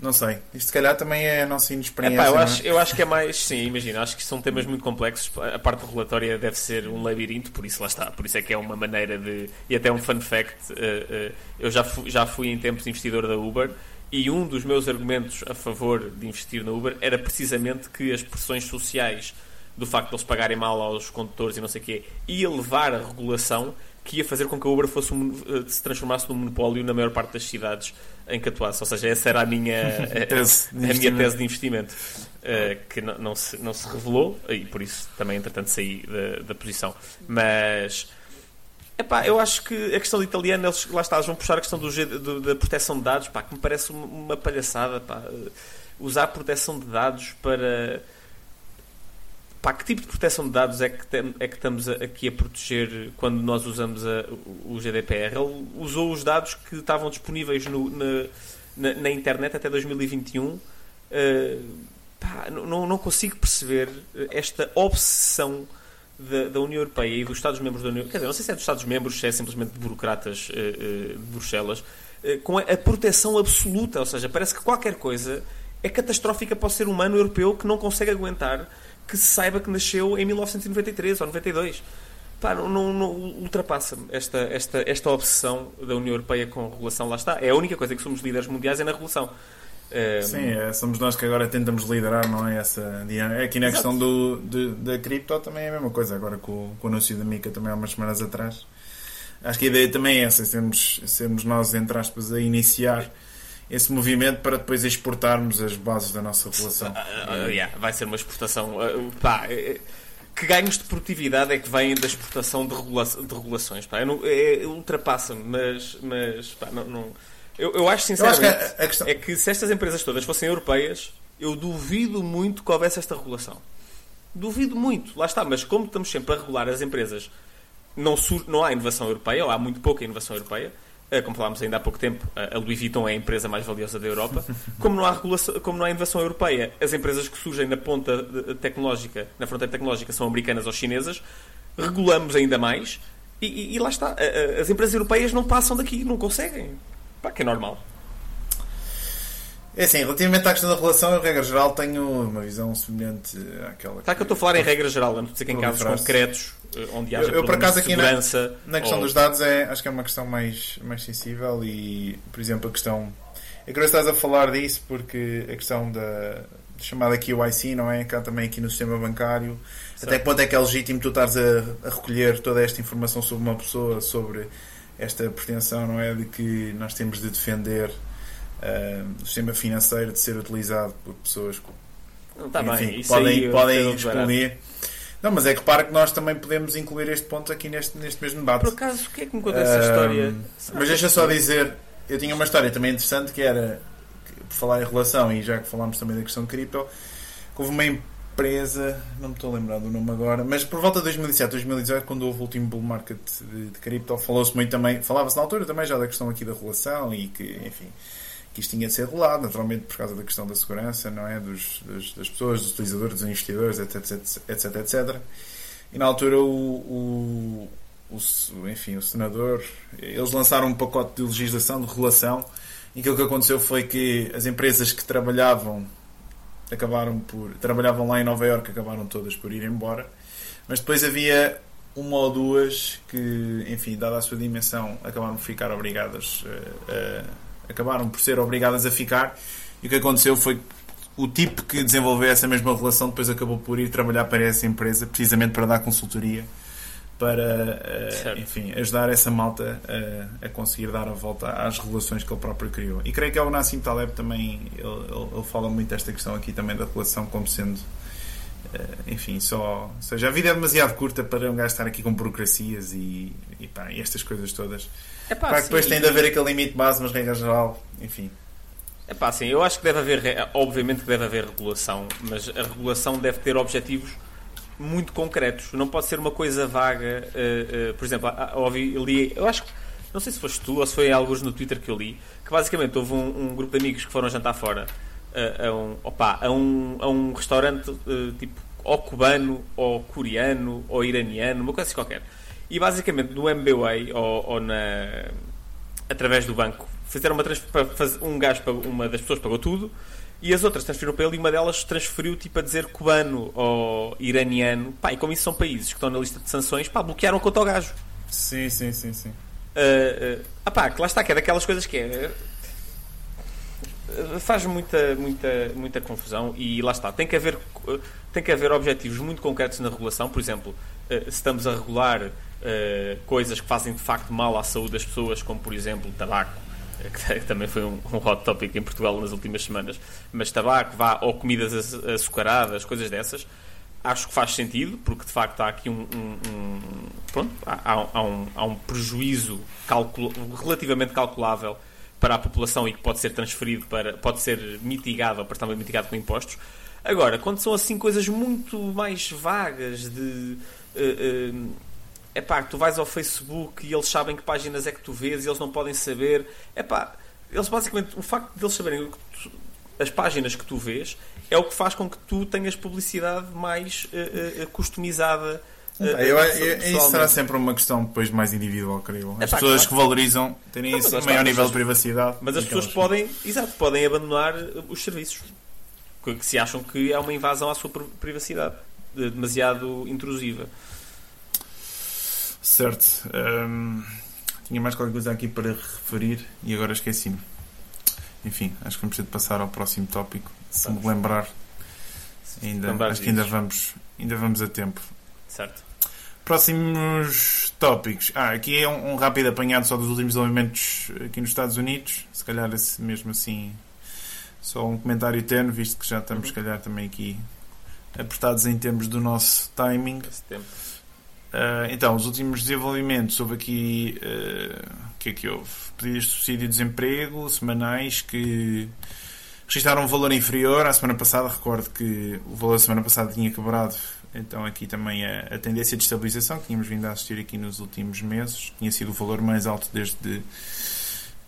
não sei. Isto se calhar também é a nossa inexperiência. Epá, eu, é? acho, eu acho que é mais, sim, imagina, acho que são temas muito complexos. A parte regulatória deve ser um labirinto, por isso lá está. Por isso é que é uma maneira de. E até um fun fact: uh, uh, eu já fui, já fui em tempos investidor da Uber e um dos meus argumentos a favor de investir na Uber era precisamente que as pressões sociais do facto de eles pagarem mal aos condutores e não sei o quê ia levar a regulação que ia fazer com que a Uber fosse um, eh, se transformasse num monopólio na maior parte das cidades em que atuasse. Ou seja, essa era a minha, tese, a, a minha tese de investimento, uh, que não, não, se, não se revelou e por isso também, entretanto, saí da, da posição. Mas. Epá, eu acho que a questão italiana, eles, lá está, eles vão puxar a questão do, do, da proteção de dados, pá, que me parece uma, uma palhaçada. Pá. Usar proteção de dados para Pá, que tipo de proteção de dados é que, tem, é que estamos aqui a proteger quando nós usamos a, o GDPR? Ele usou os dados que estavam disponíveis no, na, na, internet até 2021. Uh, eh, pá, não, não consigo perceber esta obsessão da, da, União Europeia e dos Estados-membros da União Quer dizer, não sei se é dos Estados-membros, se é simplesmente de burocratas uh, uh, de Bruxelas, com a, a proteção absoluta. Ou seja, parece que qualquer coisa é catastrófica para o ser humano europeu que não consegue aguentar que se saiba que nasceu em 1993 ou 92. Pá, não, não, não ultrapassa-me esta, esta, esta obsessão da União Europeia com a regulação. Lá está. É a única coisa que somos líderes mundiais é na regulação. Sim, é, somos nós que agora tentamos liderar, não é? Essa, é aqui na Exato. questão do, da cripto também é a mesma coisa. Agora com, com o anúncio da Mica também há umas semanas atrás. Acho que a ideia também é essa, sermos, sermos nós, entre aspas, a iniciar esse movimento para depois exportarmos as bases da nossa relação. Uh, uh, yeah, vai ser uma exportação. Uh, pá, eh, que ganhos de produtividade é que vêm da exportação de, regula de regulações? Pá, é, ultrapassa-me, mas, mas pá, não, não, eu, eu acho sinceramente eu acho que a, a questão... é que se estas empresas todas fossem europeias, eu duvido muito que houvesse esta regulação. Duvido muito, lá está, mas como estamos sempre a regular as empresas, não, não há inovação europeia, ou há muito pouca inovação europeia eh, como falámos ainda há pouco tempo, a Louis Vuitton é a empresa mais valiosa da Europa. Como não há, regulação, como não há inovação europeia, as empresas que surgem na ponta tecnológica, na fronteira tecnológica, são americanas ou chinesas. Regulamos ainda mais e, e, e lá está. As empresas europeias não passam daqui, não conseguem. Pá, que é normal. É assim, relativamente à questão da relação, eu, regra geral, tenho uma visão semelhante àquela. Está que, que eu estou a falar em regra geral, não estou a dizer que em casos concretos eh, onde haja eu, eu por acaso aqui na, na questão ou... dos dados é, acho que é uma questão mais, mais sensível e, por exemplo, a questão. É que estás a falar disso porque a questão da chamada QIC, não é? Cá também aqui no sistema bancário. Certo. Até que ponto é que é legítimo tu estares a, a, recolher toda esta informação sobre uma pessoa, sobre esta pretensão, não é? De que nós temos de defender uh, o sistema financeiro de ser utilizado por pessoas que tá enfim, bem. podem, podem expolir. Não, mas é que para que nós também podemos incluir este ponto aqui neste, neste mesmo debate. Por acaso, o que é que me conta essa história? Mas deixa só dizer, eu tinha uma história também interessante que era, por falar em relação, e já que falámos também da questão de cripto, houve uma empresa, não me estou a lembrar do nome agora, mas por volta de 2007, 2018, quando houve o último bull market de, de cripto, falou-se muito também, falava-se na altura também já da questão aqui da regulação e que, enfim, que isto tinha de ser regulado, naturalmente por causa da questão da segurança, não é? Dos, das, das pessoas, dos utilizadores, dos investidores, etc, etc, etc, etc. E na altura o, o, o, enfim, o senador, eles lançaram um pacote de legislação, de regulação, em que o que aconteceu foi que as empresas que trabalhavam acabaram por trabalhavam lá em Nova York acabaram todas por ir embora mas depois havia uma ou duas que enfim dada a sua dimensão acabaram por ficar obrigadas a, a, acabaram por ser obrigadas a ficar e o que aconteceu foi que o tipo que desenvolveu essa mesma relação depois acabou por ir trabalhar para essa empresa precisamente para dar consultoria para uh, enfim, ajudar essa malta a, a, conseguir dar a volta às relações que ele próprio criou. E creio que é o Nassim Taleb também, ele, ele, ele fala muito desta questão aqui também da relação como sendo, enfim, só. Ou seja, a vida é demasiado curta para um gajo estar aqui com burocracias e, e, pá, e estas coisas todas. É pá, claro que depois tem de haver aquele limite base, mas regra geral, enfim. É pá, sim, eu acho que deve haver, obviamente que deve haver regulação, mas a regulação deve ter objetivos muito concretos. Não pode ser uma coisa vaga. Uh, uh, por exemplo, ouvi, li, eu acho que. Não sei se foste tu ou se foi alguns no Twitter que eu li. Que basicamente houve um, um grupo de amigos que foram jantar fora uh, a, um, opa, a, um, a um restaurante tipo ou cubano, ou coreano, ou iraniano, uma coisa assim qualquer. E basicamente no MBWay ou, ou na, através do banco fizeram uma transferência. Um gajo, uma das pessoas pagou tudo e as outras transferiram para ele e uma delas transferiu tipo a dizer cubano ou iraniano. Pá, e como isso são países que estão na lista de sanções, pá, bloquearam conta ao gajo. Sim, sim, sim, sim. Uh, uh, ah pá, que lá está, que é daquelas coisas que é. Faz muita, muita, muita confusão e lá está. Tem que haver, tem que haver objetivos muito concretos na regulação. Por exemplo, uh, se estamos a regular uh, coisas que fazem de facto mal à saúde das pessoas, como por exemplo tabaco que também foi um, hot topic em Portugal nas últimas semanas, mas tabaco, vá, ou comidas açucaradas, coisas dessas, acho que faz sentido, porque de facto há aqui um. um, um pronto, há, há, um, há um prejuízo relativamente calculável para a população e que pode ser transferido para. pode ser mitigado, ou parcialmente mitigado com impostos. Agora, quando são assim coisas muito mais vagas de. Uh, uh, pá, tu vais ao Facebook e eles sabem que páginas é que tu vês e eles não podem saber. É pá, eles basicamente, o facto de eles saberem tu, as páginas que tu vês é o que faz com que tu tenhas publicidade mais uh, uh, customizada. Uh, eu, eu, isso será sempre uma questão depois mais individual, creio. As pessoas claro. que valorizam terem não, esse maior nível de privacidade. Mas as pessoas podem, exato, podem abandonar os serviços que, que se acham que é uma invasão à sua privacidade demasiado intrusiva. Certo. Um, tinha mais qualquer coisa aqui para referir e agora esqueci-me. Enfim, acho que vamos ter de passar ao próximo tópico. Se vamos. me lembrar, ainda, acho que ainda vamos, ainda vamos a tempo. Certo. Próximos tópicos. Ah, aqui é um, um rápido apanhado só dos últimos desenvolvimentos aqui nos Estados Unidos. Se calhar esse mesmo assim, só um comentário terno, visto que já estamos, uhum. se calhar, também aqui apertados em termos do nosso timing. Uh, então, os últimos desenvolvimentos, houve aqui. Uh, o que é que houve? Pedidos de subsídio de desemprego semanais que registraram um valor inferior. À semana passada, recordo que o valor da semana passada tinha quebrado. Então, aqui também a, a tendência de estabilização que tínhamos vindo a assistir aqui nos últimos meses tinha sido o valor mais alto desde.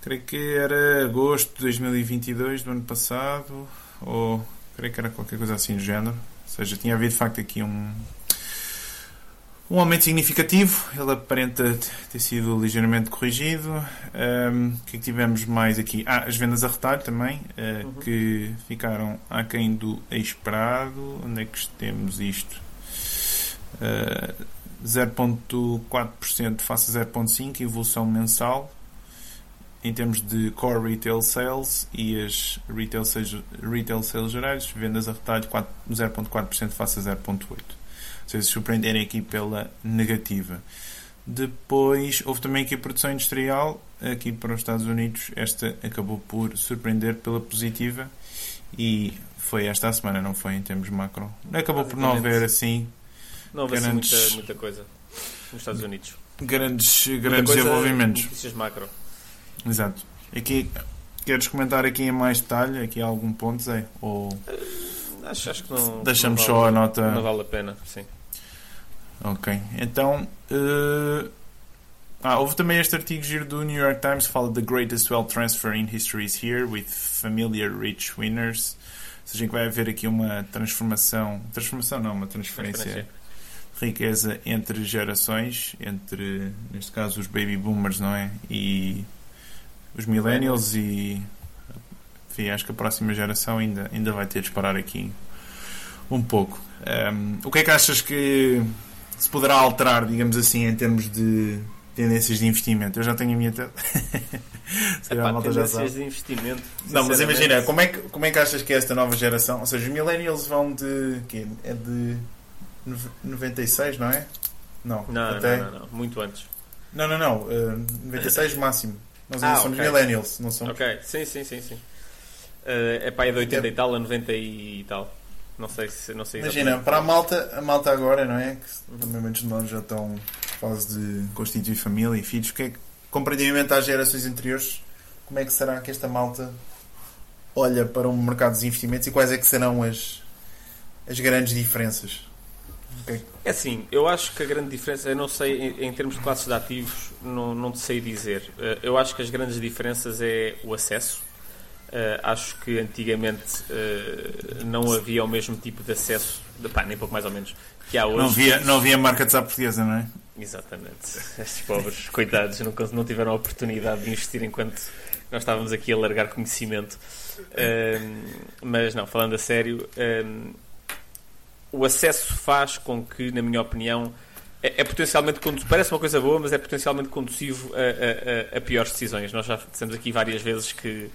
Creio que era agosto de 2022 do ano passado, ou creio que era qualquer coisa assim do género. Ou seja, tinha havido de facto aqui um, um aumento significativo, ele aparenta ter sido ligeiramente corrigido. Um, o que é que tivemos mais aqui? Ah, as vendas a retalho também, uh, uhum. que ficaram aquém do esperado. Onde é que temos isto? Uh, 0,4% face a 0,5%, evolução mensal. Em termos de core retail sales e as retail sales, retail sales gerais, vendas a retalho 0,4% face a 0,8% se surpreenderem aqui pela negativa. Depois houve também aqui a produção industrial, aqui para os Estados Unidos, esta acabou por surpreender pela positiva e foi esta a semana, não foi em termos macro. Acabou por não haver assim. Não houve grandes, assim muita, muita coisa nos Estados Unidos. Grandes, grandes desenvolvimentos. Notícias macro. Exato. Aqui, queres comentar aqui em mais detalhe aqui algum ponto, Zé? Ou... Acho, acho que não. Deixamos não só vale, a nota. Não vale a pena, sim. Ok, então. eh, Ah, houve também este artigo giro do New York Times que fala The Greatest Wealth Transfer in History is Here with Familiar Rich Winners. Ou seja, que vai haver aqui uma transformação. Transformação não, uma transferência Transferência. Riqueza entre gerações, entre, neste caso, os baby boomers, não é? E os millennials e. Enfim, acho que a próxima geração ainda, ainda vai ter de disparar aqui um pouco. Um, o que é que achas que se poderá alterar, digamos assim, em termos de tendências de investimento? Eu já tenho a minha. te- Se Epá, malta já tendências sabe. de investimento. Não, mas imagina, como é, que, como é que achas que é esta nova geração? Ou seja, os millennials vão de. quê? É de. Nove- 96, não é? Não, Não, até. não, não, não, muito antes. Não, não, não. uh, 96 máximo. Nós ainda Ah, somos ok. millennials, não somos. Ok, sim, sim, sim, sim. Eh, é pá, é de 80 É. e tal a 90 e tal. Não sei se não sei Imagina, para a malta, a malta agora, não é? Que também muitos de nós já estão fase de constituir família e filhos. O que é que, comparativamente às gerações anteriores, como é que será que esta malta olha para um mercado de investimentos e quais é que serão as, as grandes diferenças? Ok. É assim, eu acho que a grande diferença, eu não sei, em, em termos de classes de ativos, não, não te sei dizer. Eh, eu acho que as grandes diferenças é o acesso. Eh, acho que antigamente eh, não havia o mesmo tipo de acesso, de, pá, nem pouco mais ou menos, que há hoje. Não havia, não havia marca de portuguesa, não é? Exatamente. Estes pobres coitados não, não tiveram a oportunidade de investir enquanto nós estávamos aqui a largar conhecimento. Ahm, mas não, falando a sério, ahm, o acesso faz com que, na minha opinião, é, é potencialmente parece uma coisa boa, mas é potencialmente conduzivo a, a- a- piores decisões. Nós já dissemos aqui várias vezes que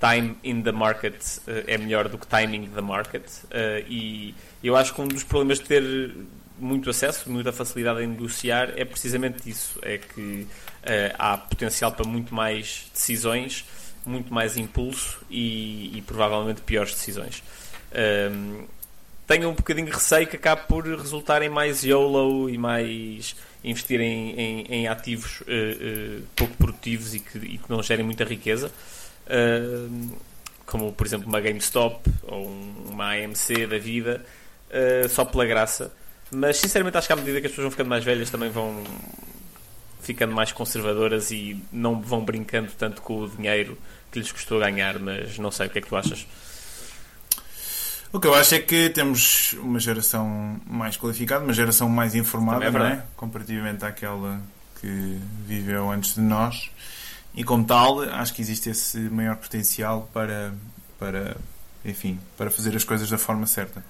time in the market eh, é melhor do que timing the market eh, e eu acho que um dos problemas de ter muito acesso, muita facilidade em negociar é precisamente isso, é que eh, há potencial para muito mais decisões, muito mais impulso e, e provavelmente piores decisões. Ahm, tenho um bocadinho de receio que acabe por resultar em mais YOLO e mais investir em, em- em ativos eh, eh, pouco produtivos e que, e que não gerem muita riqueza. Ahm, como por exemplo uma GameStop ou um- uma AMC da vida, só pela graça. Mas sinceramente acho que à medida que as pessoas vão ficando mais velhas também vão ficando mais conservadoras e não vão brincando tanto com o dinheiro que lhes custou ganhar, mas não sei o que é que tu achas. O que eu acho é que temos uma geração mais qualificada, uma geração mais informada, é não é? Comparativamente àquela que viveu antes de nós. E como tal, acho que existe esse maior potencial para, para, enfim, para fazer as coisas da forma certa.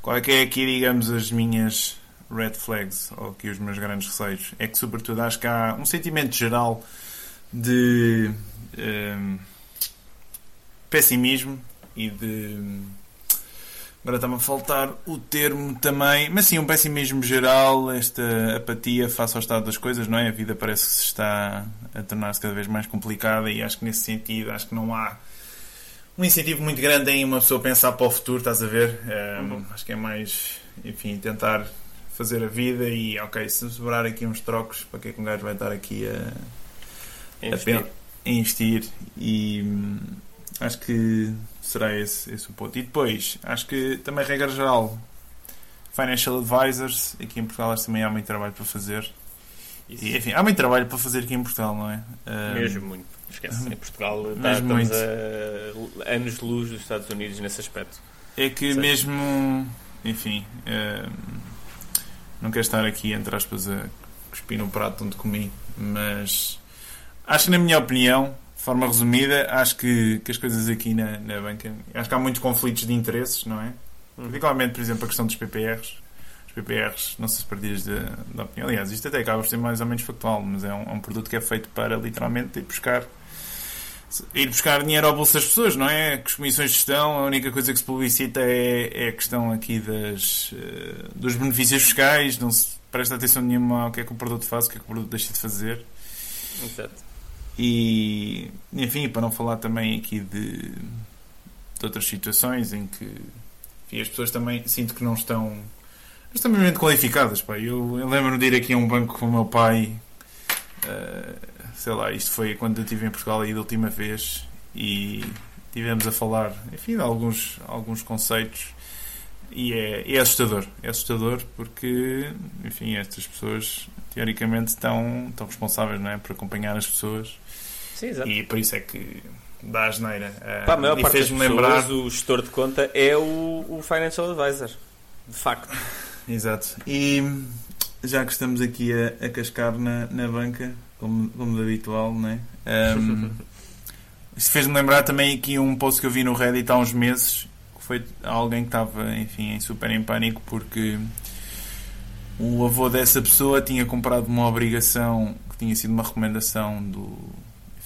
Qual é que é aqui, digamos, as minhas red flags, ou aqui os meus grandes receios? É que, sobretudo, acho que há um sentimento geral de ehm, pessimismo e de Agora está-me a faltar o termo também, mas sim, um pessimismo geral, esta apatia face ao estado das coisas, não é? A vida parece que se está a tornar-se cada vez mais complicada e acho que nesse sentido, acho que não há um incentivo muito grande em uma pessoa pensar para o futuro, estás a ver? Um, Uhum. Acho que é mais, enfim, tentar fazer a vida e, ok, se sobrar aqui uns trocos, para que é que um gajo vai estar aqui a, a, Investir. pen- a investir e hum, acho que será esse, esse o ponto. E depois, acho que também, regra geral, financial advisors, aqui em Portugal acho que também há muito trabalho para fazer. E, enfim, há muito trabalho para fazer aqui em Portugal, não é? Mesmo muito. Esquece. Em Portugal tá, estamos muito. a anos de luz dos Estados Unidos nesse aspecto. É que Sim. mesmo, enfim, não quero estar aqui, entre aspas, a cuspir no prato onde comi, mas acho que, na minha opinião, forma resumida, acho que, que as coisas aqui na, na banca, acho que há muitos conflitos de interesses, não é? Uhum. Particularmente, por exemplo, a questão dos PPRs. Os PPRs, não sei se partilhas da da opinião, aliás, isto até acaba por ser mais ou menos factual, mas é um, é um produto que é feito para literalmente ir buscar ir buscar dinheiro ao bolso das pessoas, não é? Que as comissões de gestão, a única coisa que se publicita é, é a questão aqui das, eh, dos benefícios fiscais, não se presta atenção nenhuma ao que é que o produto faz, o que é que o produto deixa de fazer. Exato. E, enfim, para não falar também aqui de, de outras situações em que enfim, as pessoas também sinto que não estão extremamente qualificadas. Pá. Eu, eu lembro-me de ir aqui a um banco com o meu pai, eh, sei lá, isto foi quando eu estive em Portugal aí da última vez e tivemos a falar, enfim, de alguns, alguns conceitos E é, é assustador. É assustador porque, enfim, estas pessoas teoricamente estão, estão responsáveis não é? por acompanhar as pessoas. Sim, exato. E por isso é que dá a geneira. Pá, a maior e parte das fez-me pessoas, lembrar. o gestor de conta é o, o Financial Advisor. De facto. Exato. E já que estamos aqui a, a cascar na, na banca, como, como de habitual, não é? Um, Isto fez-me lembrar também aqui um post que eu vi no Reddit há uns meses, que foi alguém que estava, enfim, em super em pânico porque o avô dessa pessoa tinha comprado uma obrigação que tinha sido uma recomendação do,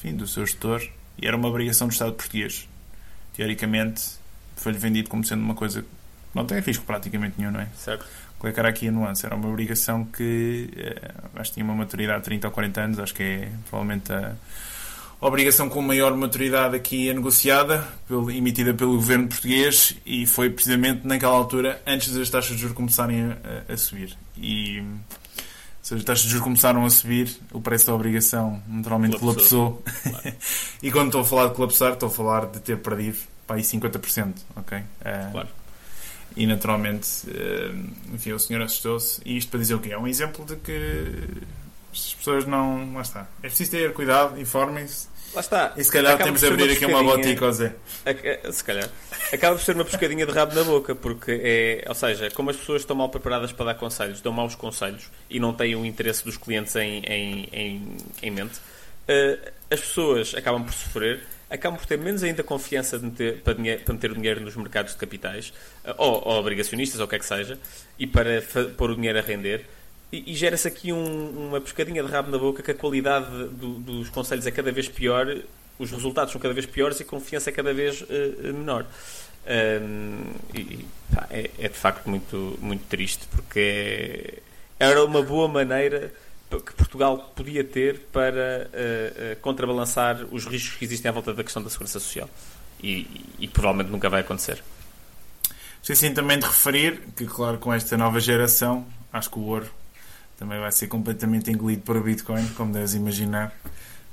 enfim, do seu gestor e era uma obrigação do Estado português. Teoricamente, foi-lhe vendido como sendo uma coisa que não tem risco praticamente nenhum, não é? Certo? Qual é que era aqui a nuance? Era uma obrigação que eh, acho que tinha uma maturidade de 30 ou 40 anos, acho que é provavelmente a obrigação com maior maturidade aqui é negociada, emitida pelo governo português e foi precisamente naquela altura, antes das taxas de juros começarem a, a subir. E se as taxas de juros começaram a subir, o preço da obrigação naturalmente Colapsou. colapsou. e quando estou a falar de colapsar, estou a falar de ter perdido para aí 50%. Ok? Eh, Claro. e naturalmente, eh, enfim, o senhor assustou-se. E isto para dizer o quê? É um exemplo de que as pessoas não. Lá está. É preciso ter cuidado, informem-se. Lá está. E se calhar Acaba temos de abrir aqui uma botica ao Zé. A- a- Se calhar. Acaba por ser uma pescadinha de rabo na boca, porque é. Ou seja, como as pessoas estão mal preparadas para dar conselhos, dão maus conselhos e não têm o interesse dos clientes em, em, em, em mente, eh, as pessoas acabam por sofrer, acabam por ter menos ainda confiança de meter, para, para meter o dinheiro nos mercados de capitais, eh, ou, ou obrigacionistas, ou o que é que seja, e para pôr o dinheiro a render. E, e gera-se aqui um- uma pescadinha de rabo na boca que a qualidade do- dos conselhos é cada vez pior, os resultados são cada vez piores e a confiança é cada vez eh, menor. Um, e pá, é, é de facto muito, muito triste porque é- era uma boa maneira que Portugal podia ter para eh, eh, contrabalançar os riscos que existem à volta da questão da segurança social. E, e- e provavelmente nunca vai acontecer. Esqueci também de referir que, claro, com esta nova geração, acho que o ouro também vai ser completamente engolido por Bitcoin, como deves imaginar.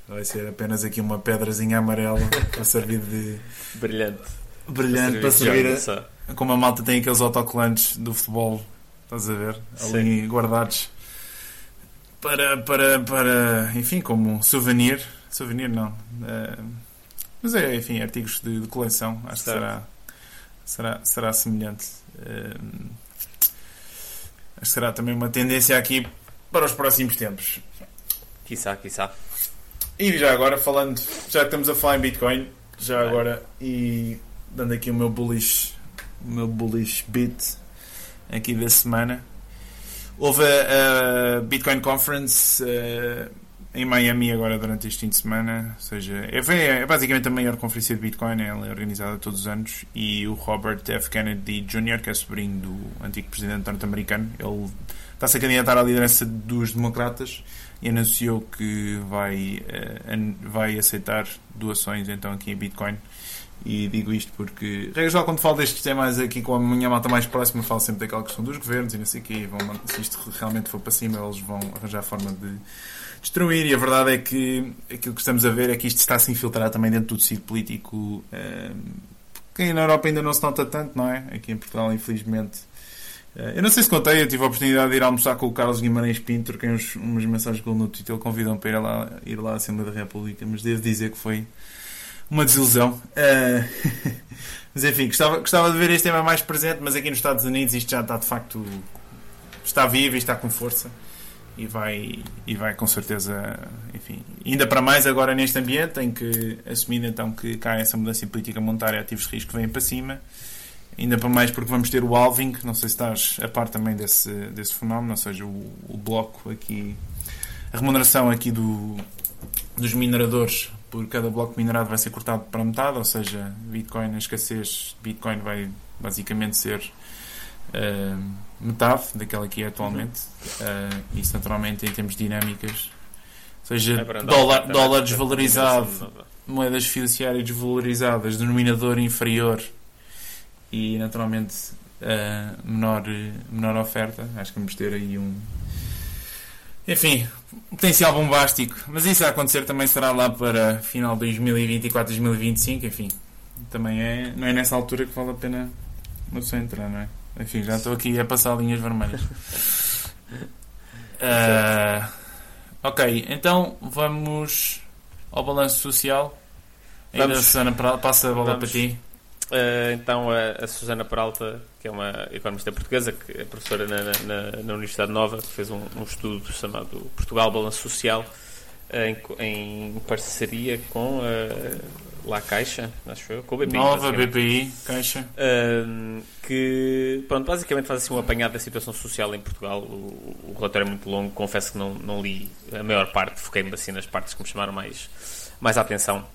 Vai ser apenas aqui uma pedrazinha amarela para servir de Brilhante. brilhante para Servir de servir a, como a malta tem aqueles autocolantes do futebol, estás a ver? Ali guardados para, para, para, enfim, como souvenir. Souvenir não. Eh, mas é, enfim, artigos de, de coleção. Acho Certo. que será, será, será semelhante. Eh, acho que será também uma tendência aqui para os próximos tempos. Quiçá, quiçá. E já agora, falando, já que estamos a falar em Bitcoin, já Vai. agora, e dando aqui o meu bullish, o meu bullish bit aqui da semana, houve a, a Bitcoin Conference eh, em Miami agora durante este fim de semana, ou seja, é, é basicamente a maior conferência de Bitcoin, ela é organizada todos os anos, e o Robert F. Kennedy Jr., que é sobrinho do antigo presidente norte-americano, ele está-se a candidatar à liderança dos democratas, e anunciou que vai, an- vai aceitar doações então aqui em Bitcoin. E digo isto porque, regra geral, quando falo destes temas aqui com a minha malta mais próxima, falo sempre daquela questão dos governos e não sei o quê. Vão, se isto realmente for para cima, eles vão arranjar forma de destruir. E a verdade é que aquilo que estamos a ver é que isto está a se infiltrar também dentro do tecido político. eh, que na Europa ainda não se nota tanto, não é? Aqui em Portugal, infelizmente. Eh, Eu não sei se contei, eu tive a oportunidade de ir almoçar com o Carlos Guimarães Pinto, troquei uns, umas mensagens com ele no Twitter, ele convidou-me para ir lá, ir lá à Assembleia da República, mas devo dizer que foi uma desilusão. Eh, mas enfim, gostava, gostava de ver este tema mais presente, mas aqui nos Estados Unidos isto já está de facto. está vivo e está com força. E vai, e vai com certeza, enfim, ainda para mais agora neste ambiente em que, assumindo então que cá essa mudança política monetária, ativos de risco vêm para cima, Ainda para mais porque vamos ter o halving, não sei se estás a par também desse, desse fenómeno, ou seja, o, o bloco aqui, a remuneração aqui do, dos mineradores por cada bloco minerado vai ser cortado para metade, ou seja, Bitcoin, a escassez de Bitcoin vai basicamente ser eh, metade daquela que é atualmente. Eh, isso naturalmente em termos de dinâmicas. Ou seja, É dólar, dólar desvalorizado, moedas fiduciárias desvalorizadas, denominador inferior e naturalmente eh, menor, menor oferta. Acho que vamos ter aí um. Enfim, potencial bombástico. Mas isso a acontecer também será lá para final de 2024, 2025. Enfim, também é, não é nessa altura que vale a pena uma pessoa entrar, não é? Enfim, já estou aqui a passar linhas vermelhas. Uh, ok, então vamos ao balanço social. Ainda Vamos. Susana passa a bola Vamos. para ti. Uh, então a, a Susana Peralta, que é uma economista portuguesa, que é professora na, na- na Universidade Nova, que fez um, um estudo chamado Portugal Balanço Social, uh, em, em parceria com a La Caixa, acho eu, com o BPI. Nova. BPI, Caixa. Um, que pronto, basicamente faz assim um apanhado da situação social em Portugal. O, o relatório é muito longo, confesso que não, não li a maior parte, foquei-me assim nas partes que me chamaram mais, mais a atenção.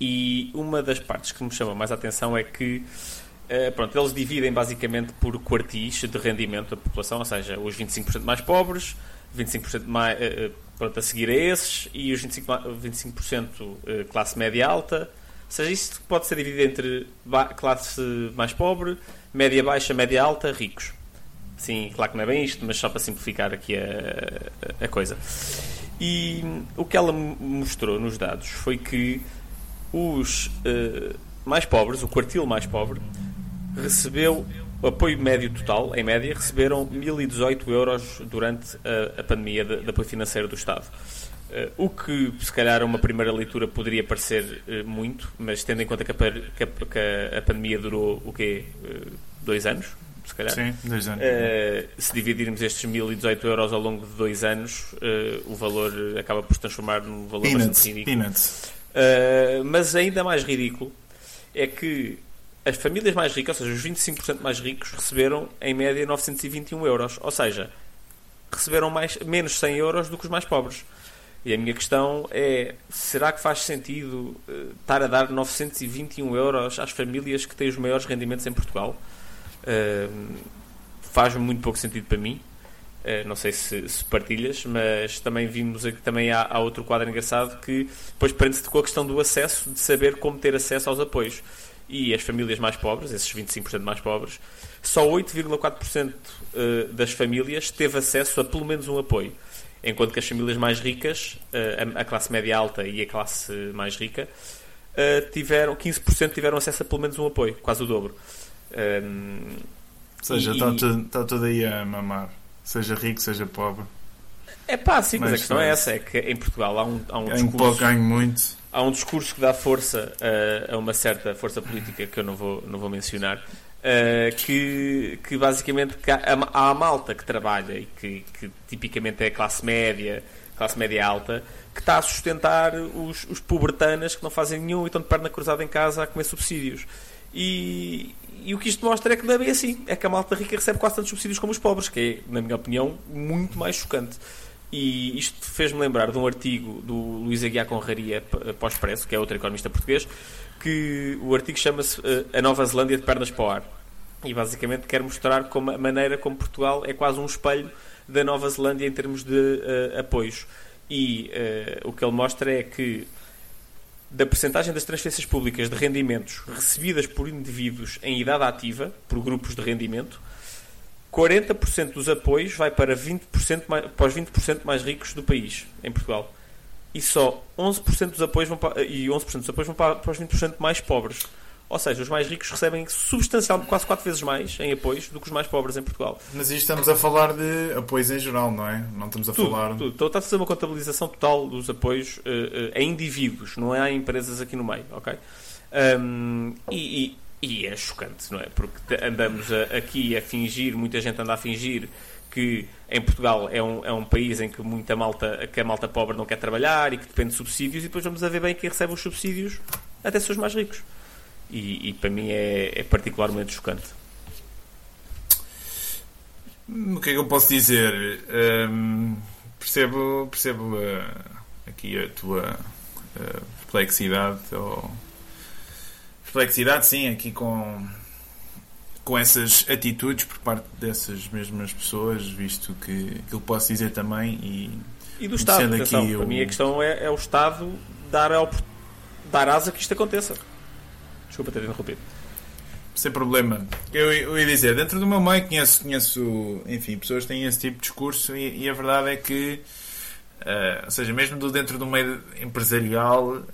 E uma das partes que me chama mais a atenção é que eh, pronto, eles dividem basicamente por quartis de rendimento da população, ou seja, os 25% mais pobres, 25% mais, eh, eh, pronto, a seguir a esses e os 25%, ma- 25% eh, classe média alta. Ou seja, isto pode ser dividido entre classe mais pobre, média baixa, média alta, ricos. Sim, claro que não é bem isto, mas só para simplificar aqui a, a coisa. E o que ela mo- mostrou nos dados foi que os eh, mais pobres, o quartil mais pobre, recebeu o apoio médio total, em média, receberam 1018 euros durante a, a pandemia de, de apoio financeiro do Estado. Eh, o que, se calhar, a uma primeira leitura poderia parecer eh, muito, mas tendo em conta que a, que a- que a- pandemia durou o quê? Eh, dois anos, se calhar? Sim, dois anos. Se dividirmos estes 1018 euros ao longo de dois anos, o valor acaba por se transformar num valor Peanuts. bastante ridículo. Peanuts. Uh, mas ainda mais ridículo é que as famílias mais ricas, ou seja, os 25% mais ricos, receberam em média 921 euros. Ou seja, receberam mais, menos 100 euros do que os mais pobres. E a minha questão é: será que faz sentido uh, estar a dar 921 euros às famílias que têm os maiores rendimentos em Portugal? Uh, faz muito pouco sentido para mim. Uh, não sei se, se partilhas, mas também vimos aqui, também há, há outro quadro engraçado que depois prende-se com a questão do acesso, de saber como ter acesso aos apoios. E as famílias mais pobres, esses 25% mais pobres, só 8,4% eh, das famílias teve acesso a pelo menos um apoio. Enquanto que as famílias mais ricas, eh, a classe média alta e a classe mais rica, eh, tiveram 15% tiveram acesso a pelo menos um apoio, quase o dobro. Um, Ou seja, E- está tudo, tá tudo aí a mamar. Seja rico, seja pobre. é pá, sim, mas, Mas a questão é não. essa: é que em Portugal há um, há um Ganho pouco, discurso. ganho muito. há um discurso que dá força a, a uma certa força política que eu não vou, não vou mencionar, eh, que, que basicamente que há, há a malta que trabalha e que, que tipicamente é a classe média, classe média alta, que está a sustentar os, os pobretanas que não fazem nenhum e estão de perna cruzada em casa a comer subsídios. E, e o que isto mostra é que não é bem assim. É que a malta rica recebe quase tantos subsídios como os pobres, que é, na minha opinião, muito mais chocante. E isto fez-me lembrar de um artigo do Luís Aguiar Conraria p- para o Expresso, que é outro economista português, que o artigo chama-se eh, A Nova Zelândia de Pernas para o Ar. E basicamente quer mostrar como a maneira como Portugal é quase um espelho da Nova Zelândia em termos de eh, apoios. E eh, o que ele mostra é que da percentagem das transferências públicas de rendimentos recebidas por indivíduos em idade ativa, por grupos de rendimento, 40% dos apoios vai para, 20% mais, para os 20% mais ricos do país, em Portugal. E só 11% dos apoios vão para, e 11% dos apoios vão para, para os 20% mais pobres. Ou seja, os mais ricos recebem substancialmente quase 4 vezes mais em apoios do que os mais pobres em Portugal. Mas isto estamos a falar de apoios em geral, não é? Não estamos a Tudo, falar. tudo. Então está a fazer uma contabilização total dos apoios eh, eh, a indivíduos, não é a empresas aqui no meio, ok? Ahm, e, e- e é chocante, não é? Porque andamos a- aqui a fingir, muita gente anda a fingir que em Portugal é um, é um país em que muita malta, que a malta pobre não quer trabalhar e que depende de subsídios e depois vamos a ver bem quem recebe os subsídios até são os mais ricos. E, e para mim é, é particularmente chocante. O que é que eu posso dizer? Hum, percebo percebo uh, aqui a tua uh, perplexidade. Ou... Perplexidade, sim, aqui com, com essas atitudes por parte dessas mesmas pessoas, visto que aquilo posso dizer também. E E do Estado, atenção, aqui para mim a questão é, é o Estado dar, a, dar asa que isto aconteça. Desculpa ter interrompido. Sem problema. Eu, eu ia dizer, dentro do meu meio conheço, conheço enfim, pessoas que têm esse tipo de discurso e, e a verdade é que Uh, ou seja, mesmo do dentro do meio empresarial, uh,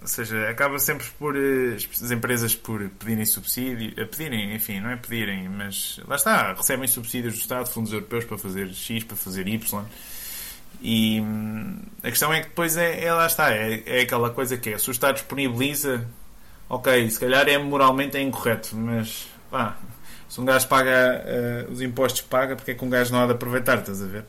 ou seja, acaba sempre por uh, as empresas por pedirem subsídio, a pedirem, enfim, não é pedirem, mas lá está, recebem subsídios do Estado, fundos europeus para fazer X, para fazer Y. E hum, a questão é que depois é, é lá está, é, é, aquela coisa que é, se o Estado disponibiliza, ok, se calhar é moralmente é incorreto, mas pá, se um gajo paga os impostos paga, porque é que um gajo não há de aproveitar, estás a ver?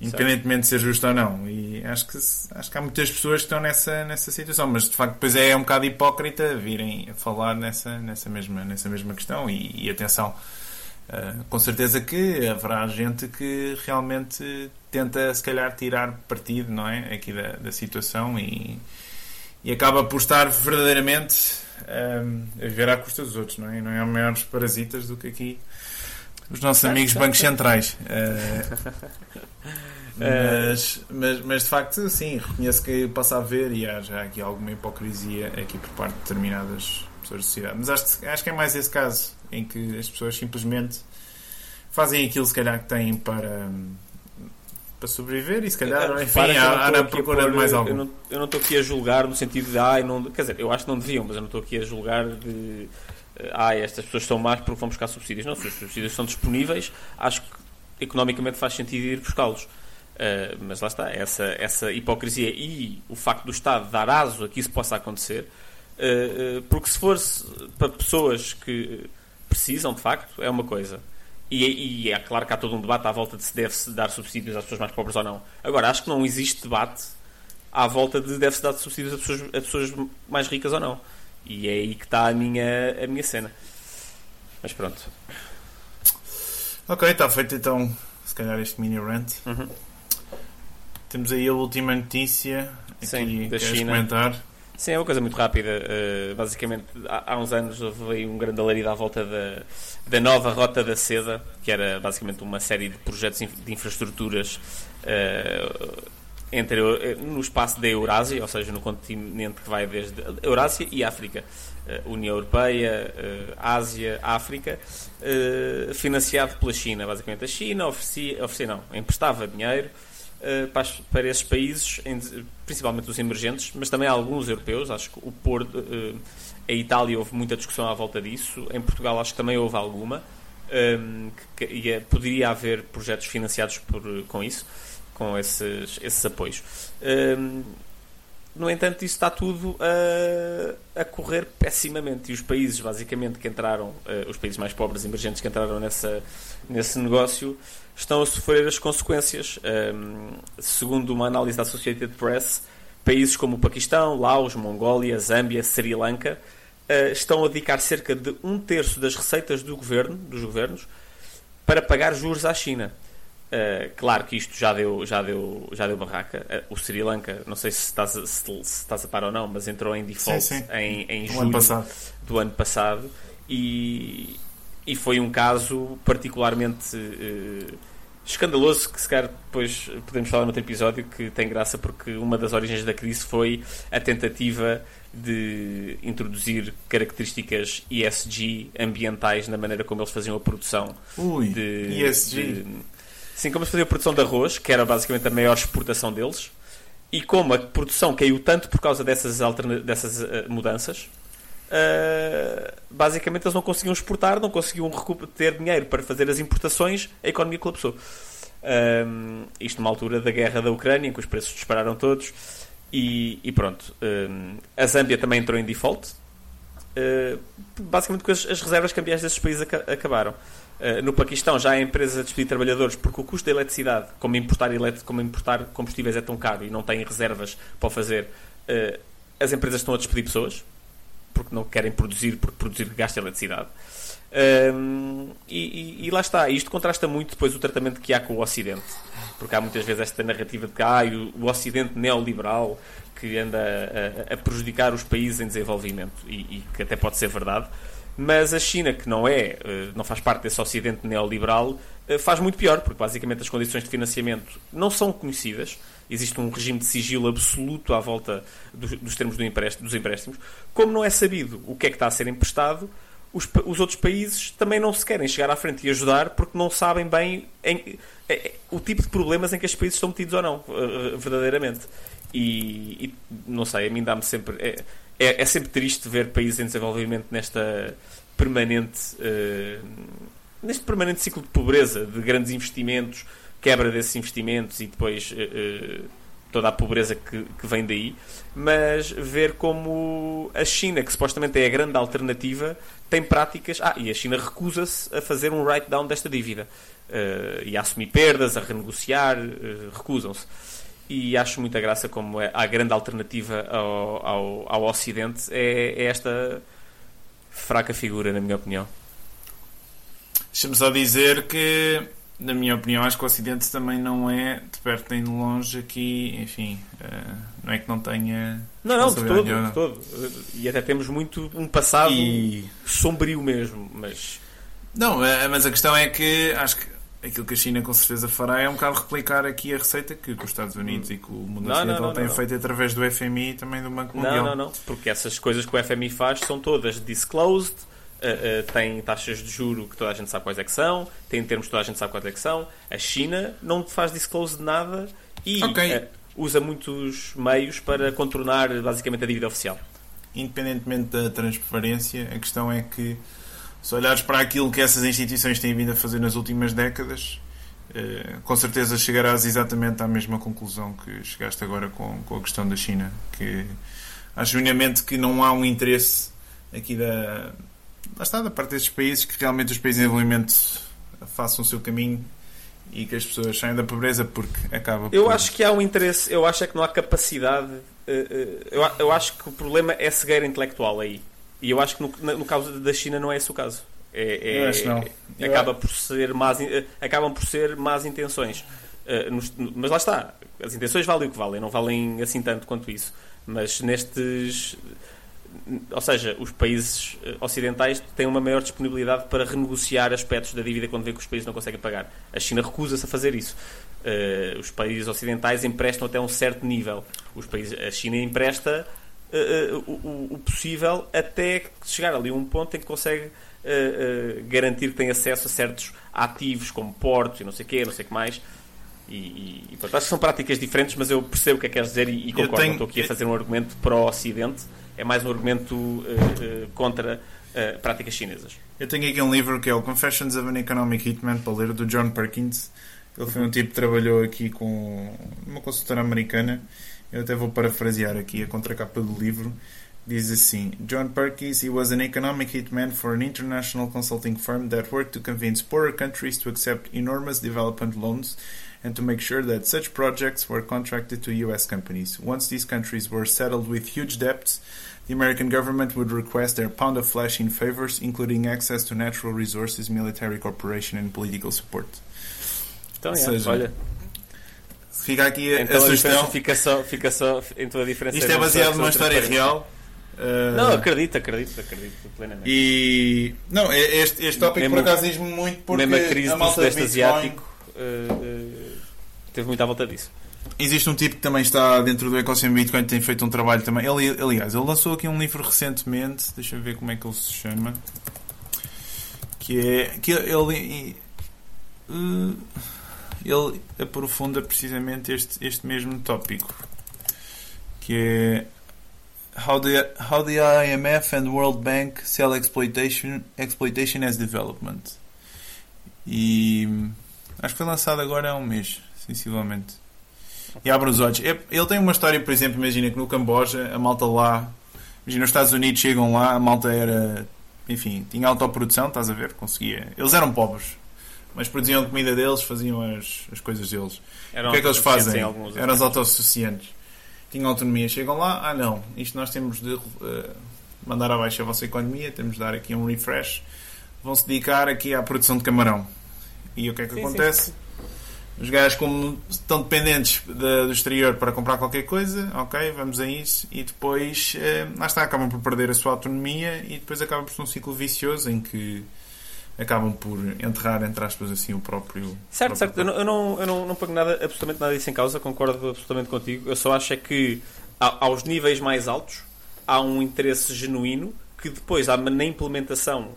independentemente de ser justo ou não. E acho que, acho que há muitas pessoas que estão nessa, nessa situação, mas de facto depois é um bocado hipócrita virem a falar nessa, nessa, mesma, nessa mesma questão. E, e atenção, uh, com certeza que haverá gente que realmente tenta, se calhar, tirar partido não é? aqui da, da situação e, e acaba por estar verdadeiramente um, eh, a viver à custa dos outros, não é? E não é maiores parasitas do que aqui os nossos amigos bancos centrais. Uh, mas, mas, mas de facto, sim, reconheço que posso haver e há já aqui alguma hipocrisia aqui por parte de determinadas pessoas da sociedade. Mas acho, acho que é mais esse caso em que as pessoas simplesmente fazem aquilo, se calhar, que têm para para sobreviver e se calhar, enfim, há, há na procura pôr, de mais algo. Eu não estou aqui a julgar no sentido de, ai, não, quer dizer, eu acho que não deviam, mas eu não estou aqui a julgar de ah, estas pessoas são más porque vão buscar subsídios. Não, se os subsídios são disponíveis, acho que economicamente faz sentido ir buscá-los. Uh, mas lá está, essa, essa hipocrisia e o facto do Estado dar aso a que isso possa acontecer, uh, uh, porque se for para pessoas que precisam de facto, é uma coisa. E, e, é claro que há todo um debate à volta de se deve-se dar subsídios às pessoas mais pobres ou não. Agora, acho que não existe debate à volta de deve-se dar subsídios a pessoas, a pessoas mais ricas ou não. E é aí que está a minha, a minha cena. Mas pronto. Ok, está feito então, se calhar, este mini rant. Uhum. Temos aí a última notícia. Aqui, Sim, da China. comentar? Sim, é uma coisa muito rápida. Uh, basicamente, há, há, uns anos houve um grande alarido à volta da, da nova Rota da Seda, que era basicamente uma série de projetos de infraestruturas uh, entre, eh, no espaço da Eurásia, ou seja, no continente que vai desde Eurásia e África. Uh, União Europeia, Ásia, África, financiado pela China. Basicamente, a China oferecia, oferecia não, emprestava dinheiro para, para, esses países, principalmente os emergentes, mas também alguns europeus. Acho que o Porto, a Itália houve muita discussão à volta disso. Em Portugal, acho que também houve alguma. Um, que, que, poderia haver projetos financiados por, com isso com esses, esses apoios. No entanto, isso está tudo a, a, correr pessimamente. E os países, basicamente, que entraram, os países mais pobres, emergentes, que entraram nessa, nesse negócio, estão a sofrer as consequências. Um, segundo uma análise da Associated Press, países como o Paquistão, Laos, Mongólia, Zâmbia, Sri Lanka, uh, estão a dedicar cerca de um terço das receitas do governo, dos governos para pagar juros à China. Uh, claro que isto já deu, já deu, já deu barraca. Uh, o Sri Lanka, não sei se estás, a, se, se estás a par ou não, mas entrou em default sim, sim. em, em julho ano do ano passado e, e foi um caso particularmente uh, escandaloso que se calhar depois podemos falar noutro episódio que tem graça porque uma das origens da crise foi a tentativa de introduzir características ESG ambientais na maneira como eles faziam a produção Ui, de, ESG. De, Sim, como eles faziam a produção de arroz, que era basicamente a maior exportação deles, e como a produção caiu tanto por causa dessas, dessas uh, mudanças, uh, basicamente eles não conseguiam exportar, não conseguiam ter dinheiro para fazer as importações, a economia colapsou. Um, isto numa altura da guerra da Ucrânia, em que os preços dispararam todos, e, e pronto. Um, a Zâmbia também entrou em default, uh, basicamente porque as, as reservas cambiais desses países acabaram. Uh, no Paquistão já há empresas a despedir trabalhadores porque o custo da eletricidade, como importar, elet como importar combustíveis é tão caro e não têm reservas para fazer, as empresas estão a despedir pessoas porque não querem produzir, porque produzir gasta eletricidade. Uh, e, e, e, lá está, isto contrasta muito depois o tratamento que há com o Ocidente, porque há muitas vezes esta narrativa de que ah, o, o Ocidente neoliberal que anda a, a, a, prejudicar os países em desenvolvimento, e, e que até pode ser verdade mas a China, que não é, eh, não faz parte desse ocidente neoliberal, eh, faz muito pior, porque basicamente as condições de financiamento não são conhecidas. Existe um regime de sigilo absoluto à volta dos, dos termos do empréstimo, dos empréstimos. Como não é sabido o que é que está a ser emprestado, os, os outros países também não se querem chegar à frente e ajudar porque não sabem bem em, em, o tipo de problemas em que estes países estão metidos ou não, verdadeiramente. E, e não sei, a mim dá-me sempre. É, é, é, sempre triste ver países em desenvolvimento nesta permanente. Uh, neste permanente ciclo de pobreza, de grandes investimentos, quebra desses investimentos e depois uh, toda a pobreza que, que, vem daí, mas ver como a China, que supostamente é a grande alternativa, tem práticas. Ah, e a China recusa-se a fazer um write-down desta dívida uh, e a assumir perdas, a renegociar, recusam-se e acho muita graça como é, a grande alternativa ao, ao, ao Ocidente é, é, esta fraca figura, na minha opinião. Deixa-me só dizer que, na minha opinião, acho que o Ocidente também não é, de perto nem de longe, aqui, enfim, uh, não é que não tenha. Não, não, de todo, de todo. E até temos muito um passado e... sombrio mesmo, mas. Não, eh, mas a questão é que acho que aquilo que a China com certeza fará é um bocado replicar aqui a receita que, os Estados Unidos hum. e que o mundo ocidental têm feito através do FMI e também do Banco Mundial. Não, não, não, porque essas coisas que o FMI faz são todas disclosed, uh, uh, tem taxas de juro que toda a gente sabe quais é que são, tem termos que toda a gente sabe quais é que são. A China não faz disclose de nada e okay. uh, usa muitos meios para contornar basicamente a dívida oficial. Independentemente da transparência, a questão é que se olhares para aquilo que essas instituições têm vindo a fazer nas últimas décadas, com certeza chegarás exatamente à mesma conclusão que chegaste agora com, com a questão da China. Que acho genuinamente que não há um interesse aqui da. Lá está, da parte destes países, que realmente os países em desenvolvimento façam o seu caminho e que as pessoas saiam da pobreza porque acaba Eu acho que há um interesse, eu acho é que não há capacidade. Eh, eh, eu, eu acho que o problema é cegueira intelectual aí. E eu acho que no, no caso da China não é esse o caso. É, é, acho não. Acaba por ser más, acabam por ser más intenções. Mas lá está. As intenções valem o que valem, não valem assim tanto quanto isso. Mas nestes. Ou seja, os países eh, ocidentais têm uma maior disponibilidade para renegociar aspectos da dívida quando vê que os países não conseguem pagar. A China recusa-se a fazer isso. Uh, os países ocidentais emprestam até um certo nível. Os países, a China empresta uh, o, o, possível até chegar ali a um ponto em que consegue uh, garantir que tem acesso a certos ativos como portos e não sei o quê, não sei o que mais. E, e, e portanto, acho que são práticas diferentes, mas eu percebo o que é que queres dizer e, e concordo. Tenho... Estou aqui a fazer um argumento para o Ocidente, é mais um argumento uh, contra uh, práticas chinesas. Eu tenho aqui um livro que é o Confessions of an Economic Hitman para ler, do John Perkins. Ele foi um tipo que trabalhou aqui com uma consultora americana Eu até vou parafrasear aqui a contracapa do livro. Diz assim: John Perkins, he was an economic hitman for an international consulting firm that worked to convince poorer countries to accept enormous development loans and to make sure that such projects were contracted to US companies. Once these countries were settled with huge debts, the American government would request their pound of flesh in favors, including access to natural resources, military cooperation, and political support. Então, é, seja, olha, Fica aqui a, então a sugestão. Fica só, fica só, então a diferença Isto é, baseado numa história real. Uh, não, acredito, acredito, acredito plenamente. E não, é, este, este tópico mesmo, por acaso diz-me muito porque mesmo a crise a do Sudeste Asiático uh, uh, teve muito à volta disso. Existe um tipo que também está dentro do ecossistema Bitcoin tem feito um trabalho também. Ele, aliás, ele lançou aqui um livro recentemente, deixa eu ver como é que ele se chama. Que é. Que ele. Uh, ele aprofunda precisamente este, este mesmo tópico, que é how the, how the IMF and World Bank sell exploitation, exploitation as development. E acho que foi lançado agora há um mês, sensivelmente. E abre os olhos. Ele tem uma história, por exemplo, imagina que no Camboja, a malta lá, imagina os Estados Unidos chegam lá, a malta era, enfim, tinha autoprodução, estás a ver? Conseguia. Eles eram pobres, mas produziam a comida deles, faziam as, as coisas deles. Eram o que é que eles fazem? Eram os autossuficientes. Tinham autonomia. Chegam lá, ah não, isto nós temos de uh, mandar abaixo a vossa economia, temos de dar aqui um refresh. Vão-se dedicar aqui à produção de camarão. E o que é que sim, acontece? Sim. Os gajos, como estão dependentes de, do exterior para comprar qualquer coisa, ok, vamos a isso, e depois, eh, lá está, acabam por perder a sua autonomia e depois acabam por ser um ciclo vicioso em que acabam por enterrar, entre aspas, assim, o próprio. Certo, próprio certo. Eu não, eu, não, eu não, não ponho nada, absolutamente nada disso em causa, concordo absolutamente contigo. Eu só acho é que aos níveis mais altos há um interesse genuíno que depois, na implementação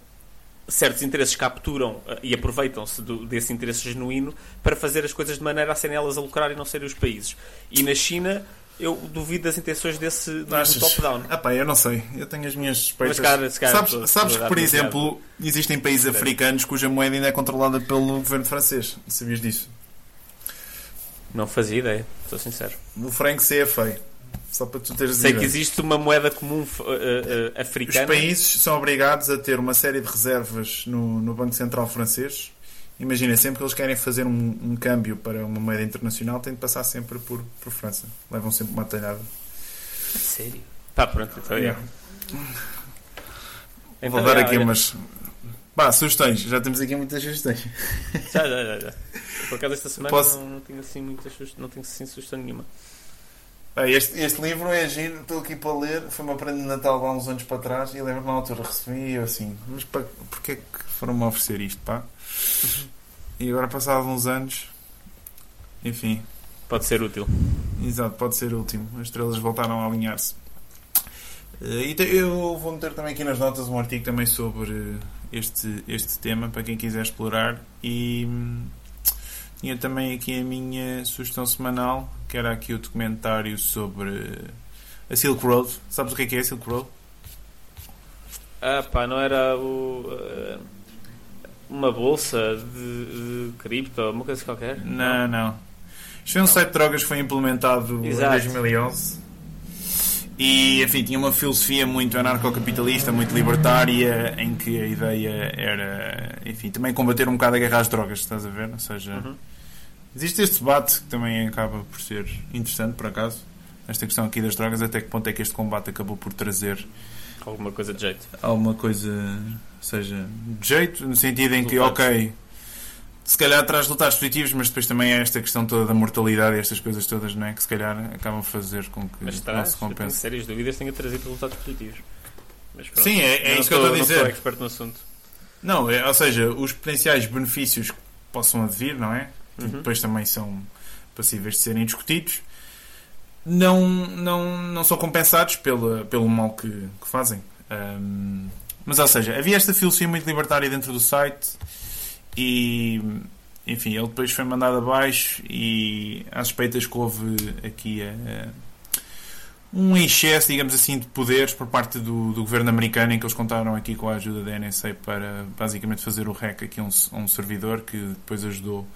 certos interesses capturam uh, e aproveitam-se desse interesse genuíno para fazer as coisas de maneira a serem elas a lucrar e não serem os países. E na China eu duvido das intenções desse do, do top-down. Ah pá, eu não sei. Eu tenho as minhas suspeitas. Mas, cara, cara, sabes, tô, sabes tô que, por exemplo, existem países africanos cuja moeda ainda é controlada pelo governo francês. Sabias disso? Não fazia ideia, estou sincero. O franco CFA. Só para tu teres Sei que existe uma moeda comum uh, uh, africana. Os países são obrigados a ter uma série de reservas no, no Banco Central francês. Imagina, sempre que eles querem fazer um, um câmbio para uma moeda internacional, têm de passar sempre por, por França. Levam sempre uma talhada. Sério? Pá, pronto, então é. Então, Vou dar aqui olha. umas. Pá, sugestões. Já temos aqui muitas sugestões. Já, já, já. já. Por acaso esta semana Posso... não, não tenho assim muitas não tenho assim sugestão nenhuma. Este, este livro é giro, estou aqui para ler. Foi uma prenda de Natal há uns anos para trás e lembro-me na altura recebi e eu assim, mas para, porquê que foram-me oferecer isto, pá? E agora, passados uns anos, enfim. Pode ser útil. Exato, pode ser útil. As estrelas voltaram a alinhar-se. Eh, e eu vou meter também aqui nas notas um artigo também sobre este, este tema para quem quiser explorar. E hum, tinha também aqui a minha sugestão semanal que era aqui o documentário sobre a Silk Road. Sabes o que é que é a Silk Road? Ah pá, não era o, uh, uma bolsa de, de cripto, uma coisa qualquer? Não, não. Isto foi um site de drogas que foi implementado Exato. em 2011 e, enfim, tinha uma filosofia muito anarcocapitalista, muito libertária, em que a ideia era, enfim, também combater um bocado a guerra às drogas, estás a ver? Ou seja, uhum. Existe este debate que também acaba por ser interessante, por acaso. Esta questão aqui das drogas, até que ponto é que este combate acabou por trazer alguma coisa de jeito? Alguma coisa, seja, de jeito, no sentido em que, ok, se calhar traz resultados positivos, mas depois também é esta questão toda da mortalidade e estas coisas todas, não é? Que se calhar acabam a fazer com que mas traz, não se compense. Tenho sérias dúvidas tenha trazido resultados positivos. Pronto, Sim, é, é isso que eu estou a dizer. Não sou expert no assunto. Não, é, ou seja, os potenciais benefícios que possam advir, não é? uhum. depois também são passíveis de serem discutidos, não, não, não são compensados pela, pelo mal que, que fazem. Um, mas, ou seja, havia esta filosofia muito libertária dentro do site e, enfim, ele depois foi mandado abaixo e há suspeitas que houve aqui a um excesso, digamos assim, de poderes por parte do, do, governo americano em que eles contaram aqui com a ajuda da NSA para basicamente fazer o hack aqui a um, um servidor que depois ajudou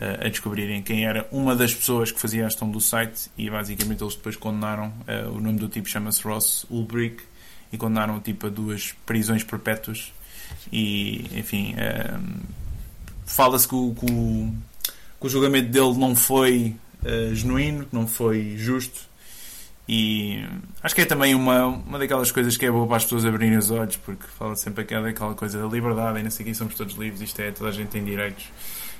a descobrirem quem era uma das pessoas que fazia a gestão do site e basicamente eles depois condenaram uh, o nome do tipo chama-se Ross Ulbricht e condenaram o tipo a duas prisões perpétuas e enfim uh, fala-se que o, que, que o, julgamento dele não foi uh, genuíno, não foi justo. E acho que é também uma, uma daquelas coisas que é boa para as pessoas abrirem os olhos porque fala sempre aquela, aquela coisa da liberdade e não sei somos todos livres, isto é, toda a gente tem direitos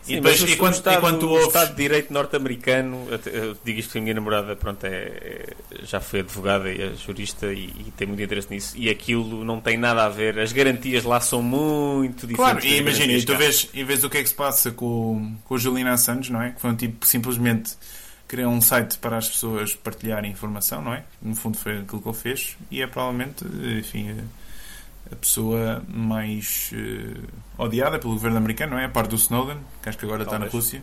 Sim, e depois, e quando, Estado, e quando ouves... o Estado de Direito norte-americano, eu digo isto porque a minha namorada pronto, é, é, já foi advogada e é jurista e, e, tem muito interesse nisso, e aquilo não tem nada a ver, as garantias lá são muito diferentes. Claro, e imagina, e tu vês, e vês o que é que se passa com, com o Juliana Assange, não é? Que foi um tipo simplesmente criou um site para as pessoas partilharem informação, não é? No fundo foi aquilo que ele fez, e é provavelmente, enfim a pessoa mais uh, odiada pelo governo americano, não é? A parte do Snowden, que acho que agora Talvez. está na Rússia.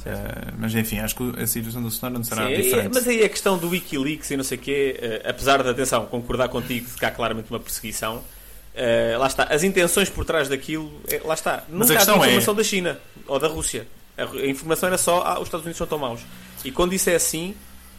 Uh, mas enfim, acho que a situação do Snowden será Sim, diferente. mas aí a questão do Wikileaks e não sei o quê, uh, apesar de, atenção, concordar contigo de que há claramente uma perseguição, uh, lá está, as intenções por trás daquilo, lá está, nunca mas a questão há informação é... da China ou da Rússia. A, a informação era só, ah, os Estados Unidos são tão maus. E quando isso é assim,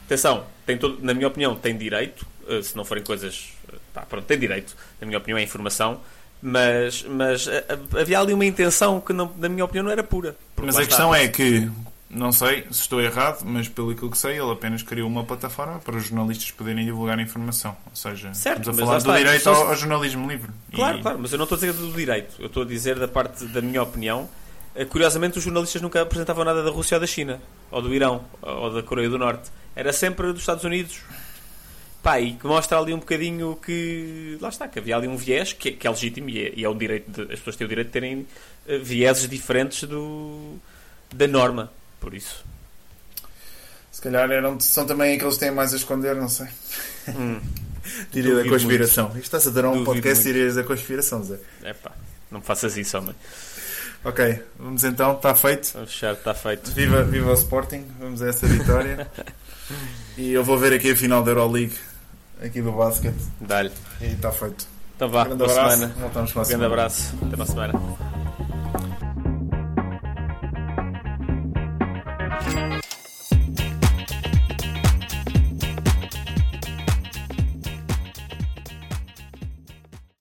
atenção, tem todo, na minha opinião, tem direito, se não forem coisas pá, pronto, tem direito, na minha opinião, à informação, mas, mas eh, havia ali uma intenção que, não, na minha opinião, não era pura. Mas a questão é que, não sei se estou errado, mas pelo que sei, ele apenas criou uma plataforma para os jornalistas poderem divulgar a informação. Ou seja, certo, estamos a falar do direito ao, ao, jornalismo livre. Claro, e... claro, mas eu não estou a dizer do direito, eu estou a dizer da parte da minha opinião. Eh, curiosamente, os jornalistas nunca apresentavam nada da Rússia ou da China, ou do Irão, ou da Coreia do Norte. Era sempre dos Estados Unidos, Pá, e que mostra ali um bocadinho que. Lá está, que havia ali um viés que, que é legítimo e é, e é um direito. De, as pessoas têm o direito de terem uh, vieses diferentes do, da norma. Por isso. Se calhar eram, são também aqueles que têm mais a esconder, não sei. Hum. Teoria da conspiração. Isto está-se a dar um podcast de teorias da conspiração, Zé. É pá. Não me faças isso, homem. Ok, vamos então, está feito. Vamos fechar, está feito. Viva, viva o Sporting, vamos a essa vitória. e eu vou ver aqui a final da Euroleague, aqui do basquete. Dá-lhe. E está feito. Então vá, Grande boa abraço. semana. Voltamos para a Grande semana. abraço. Até para a semana.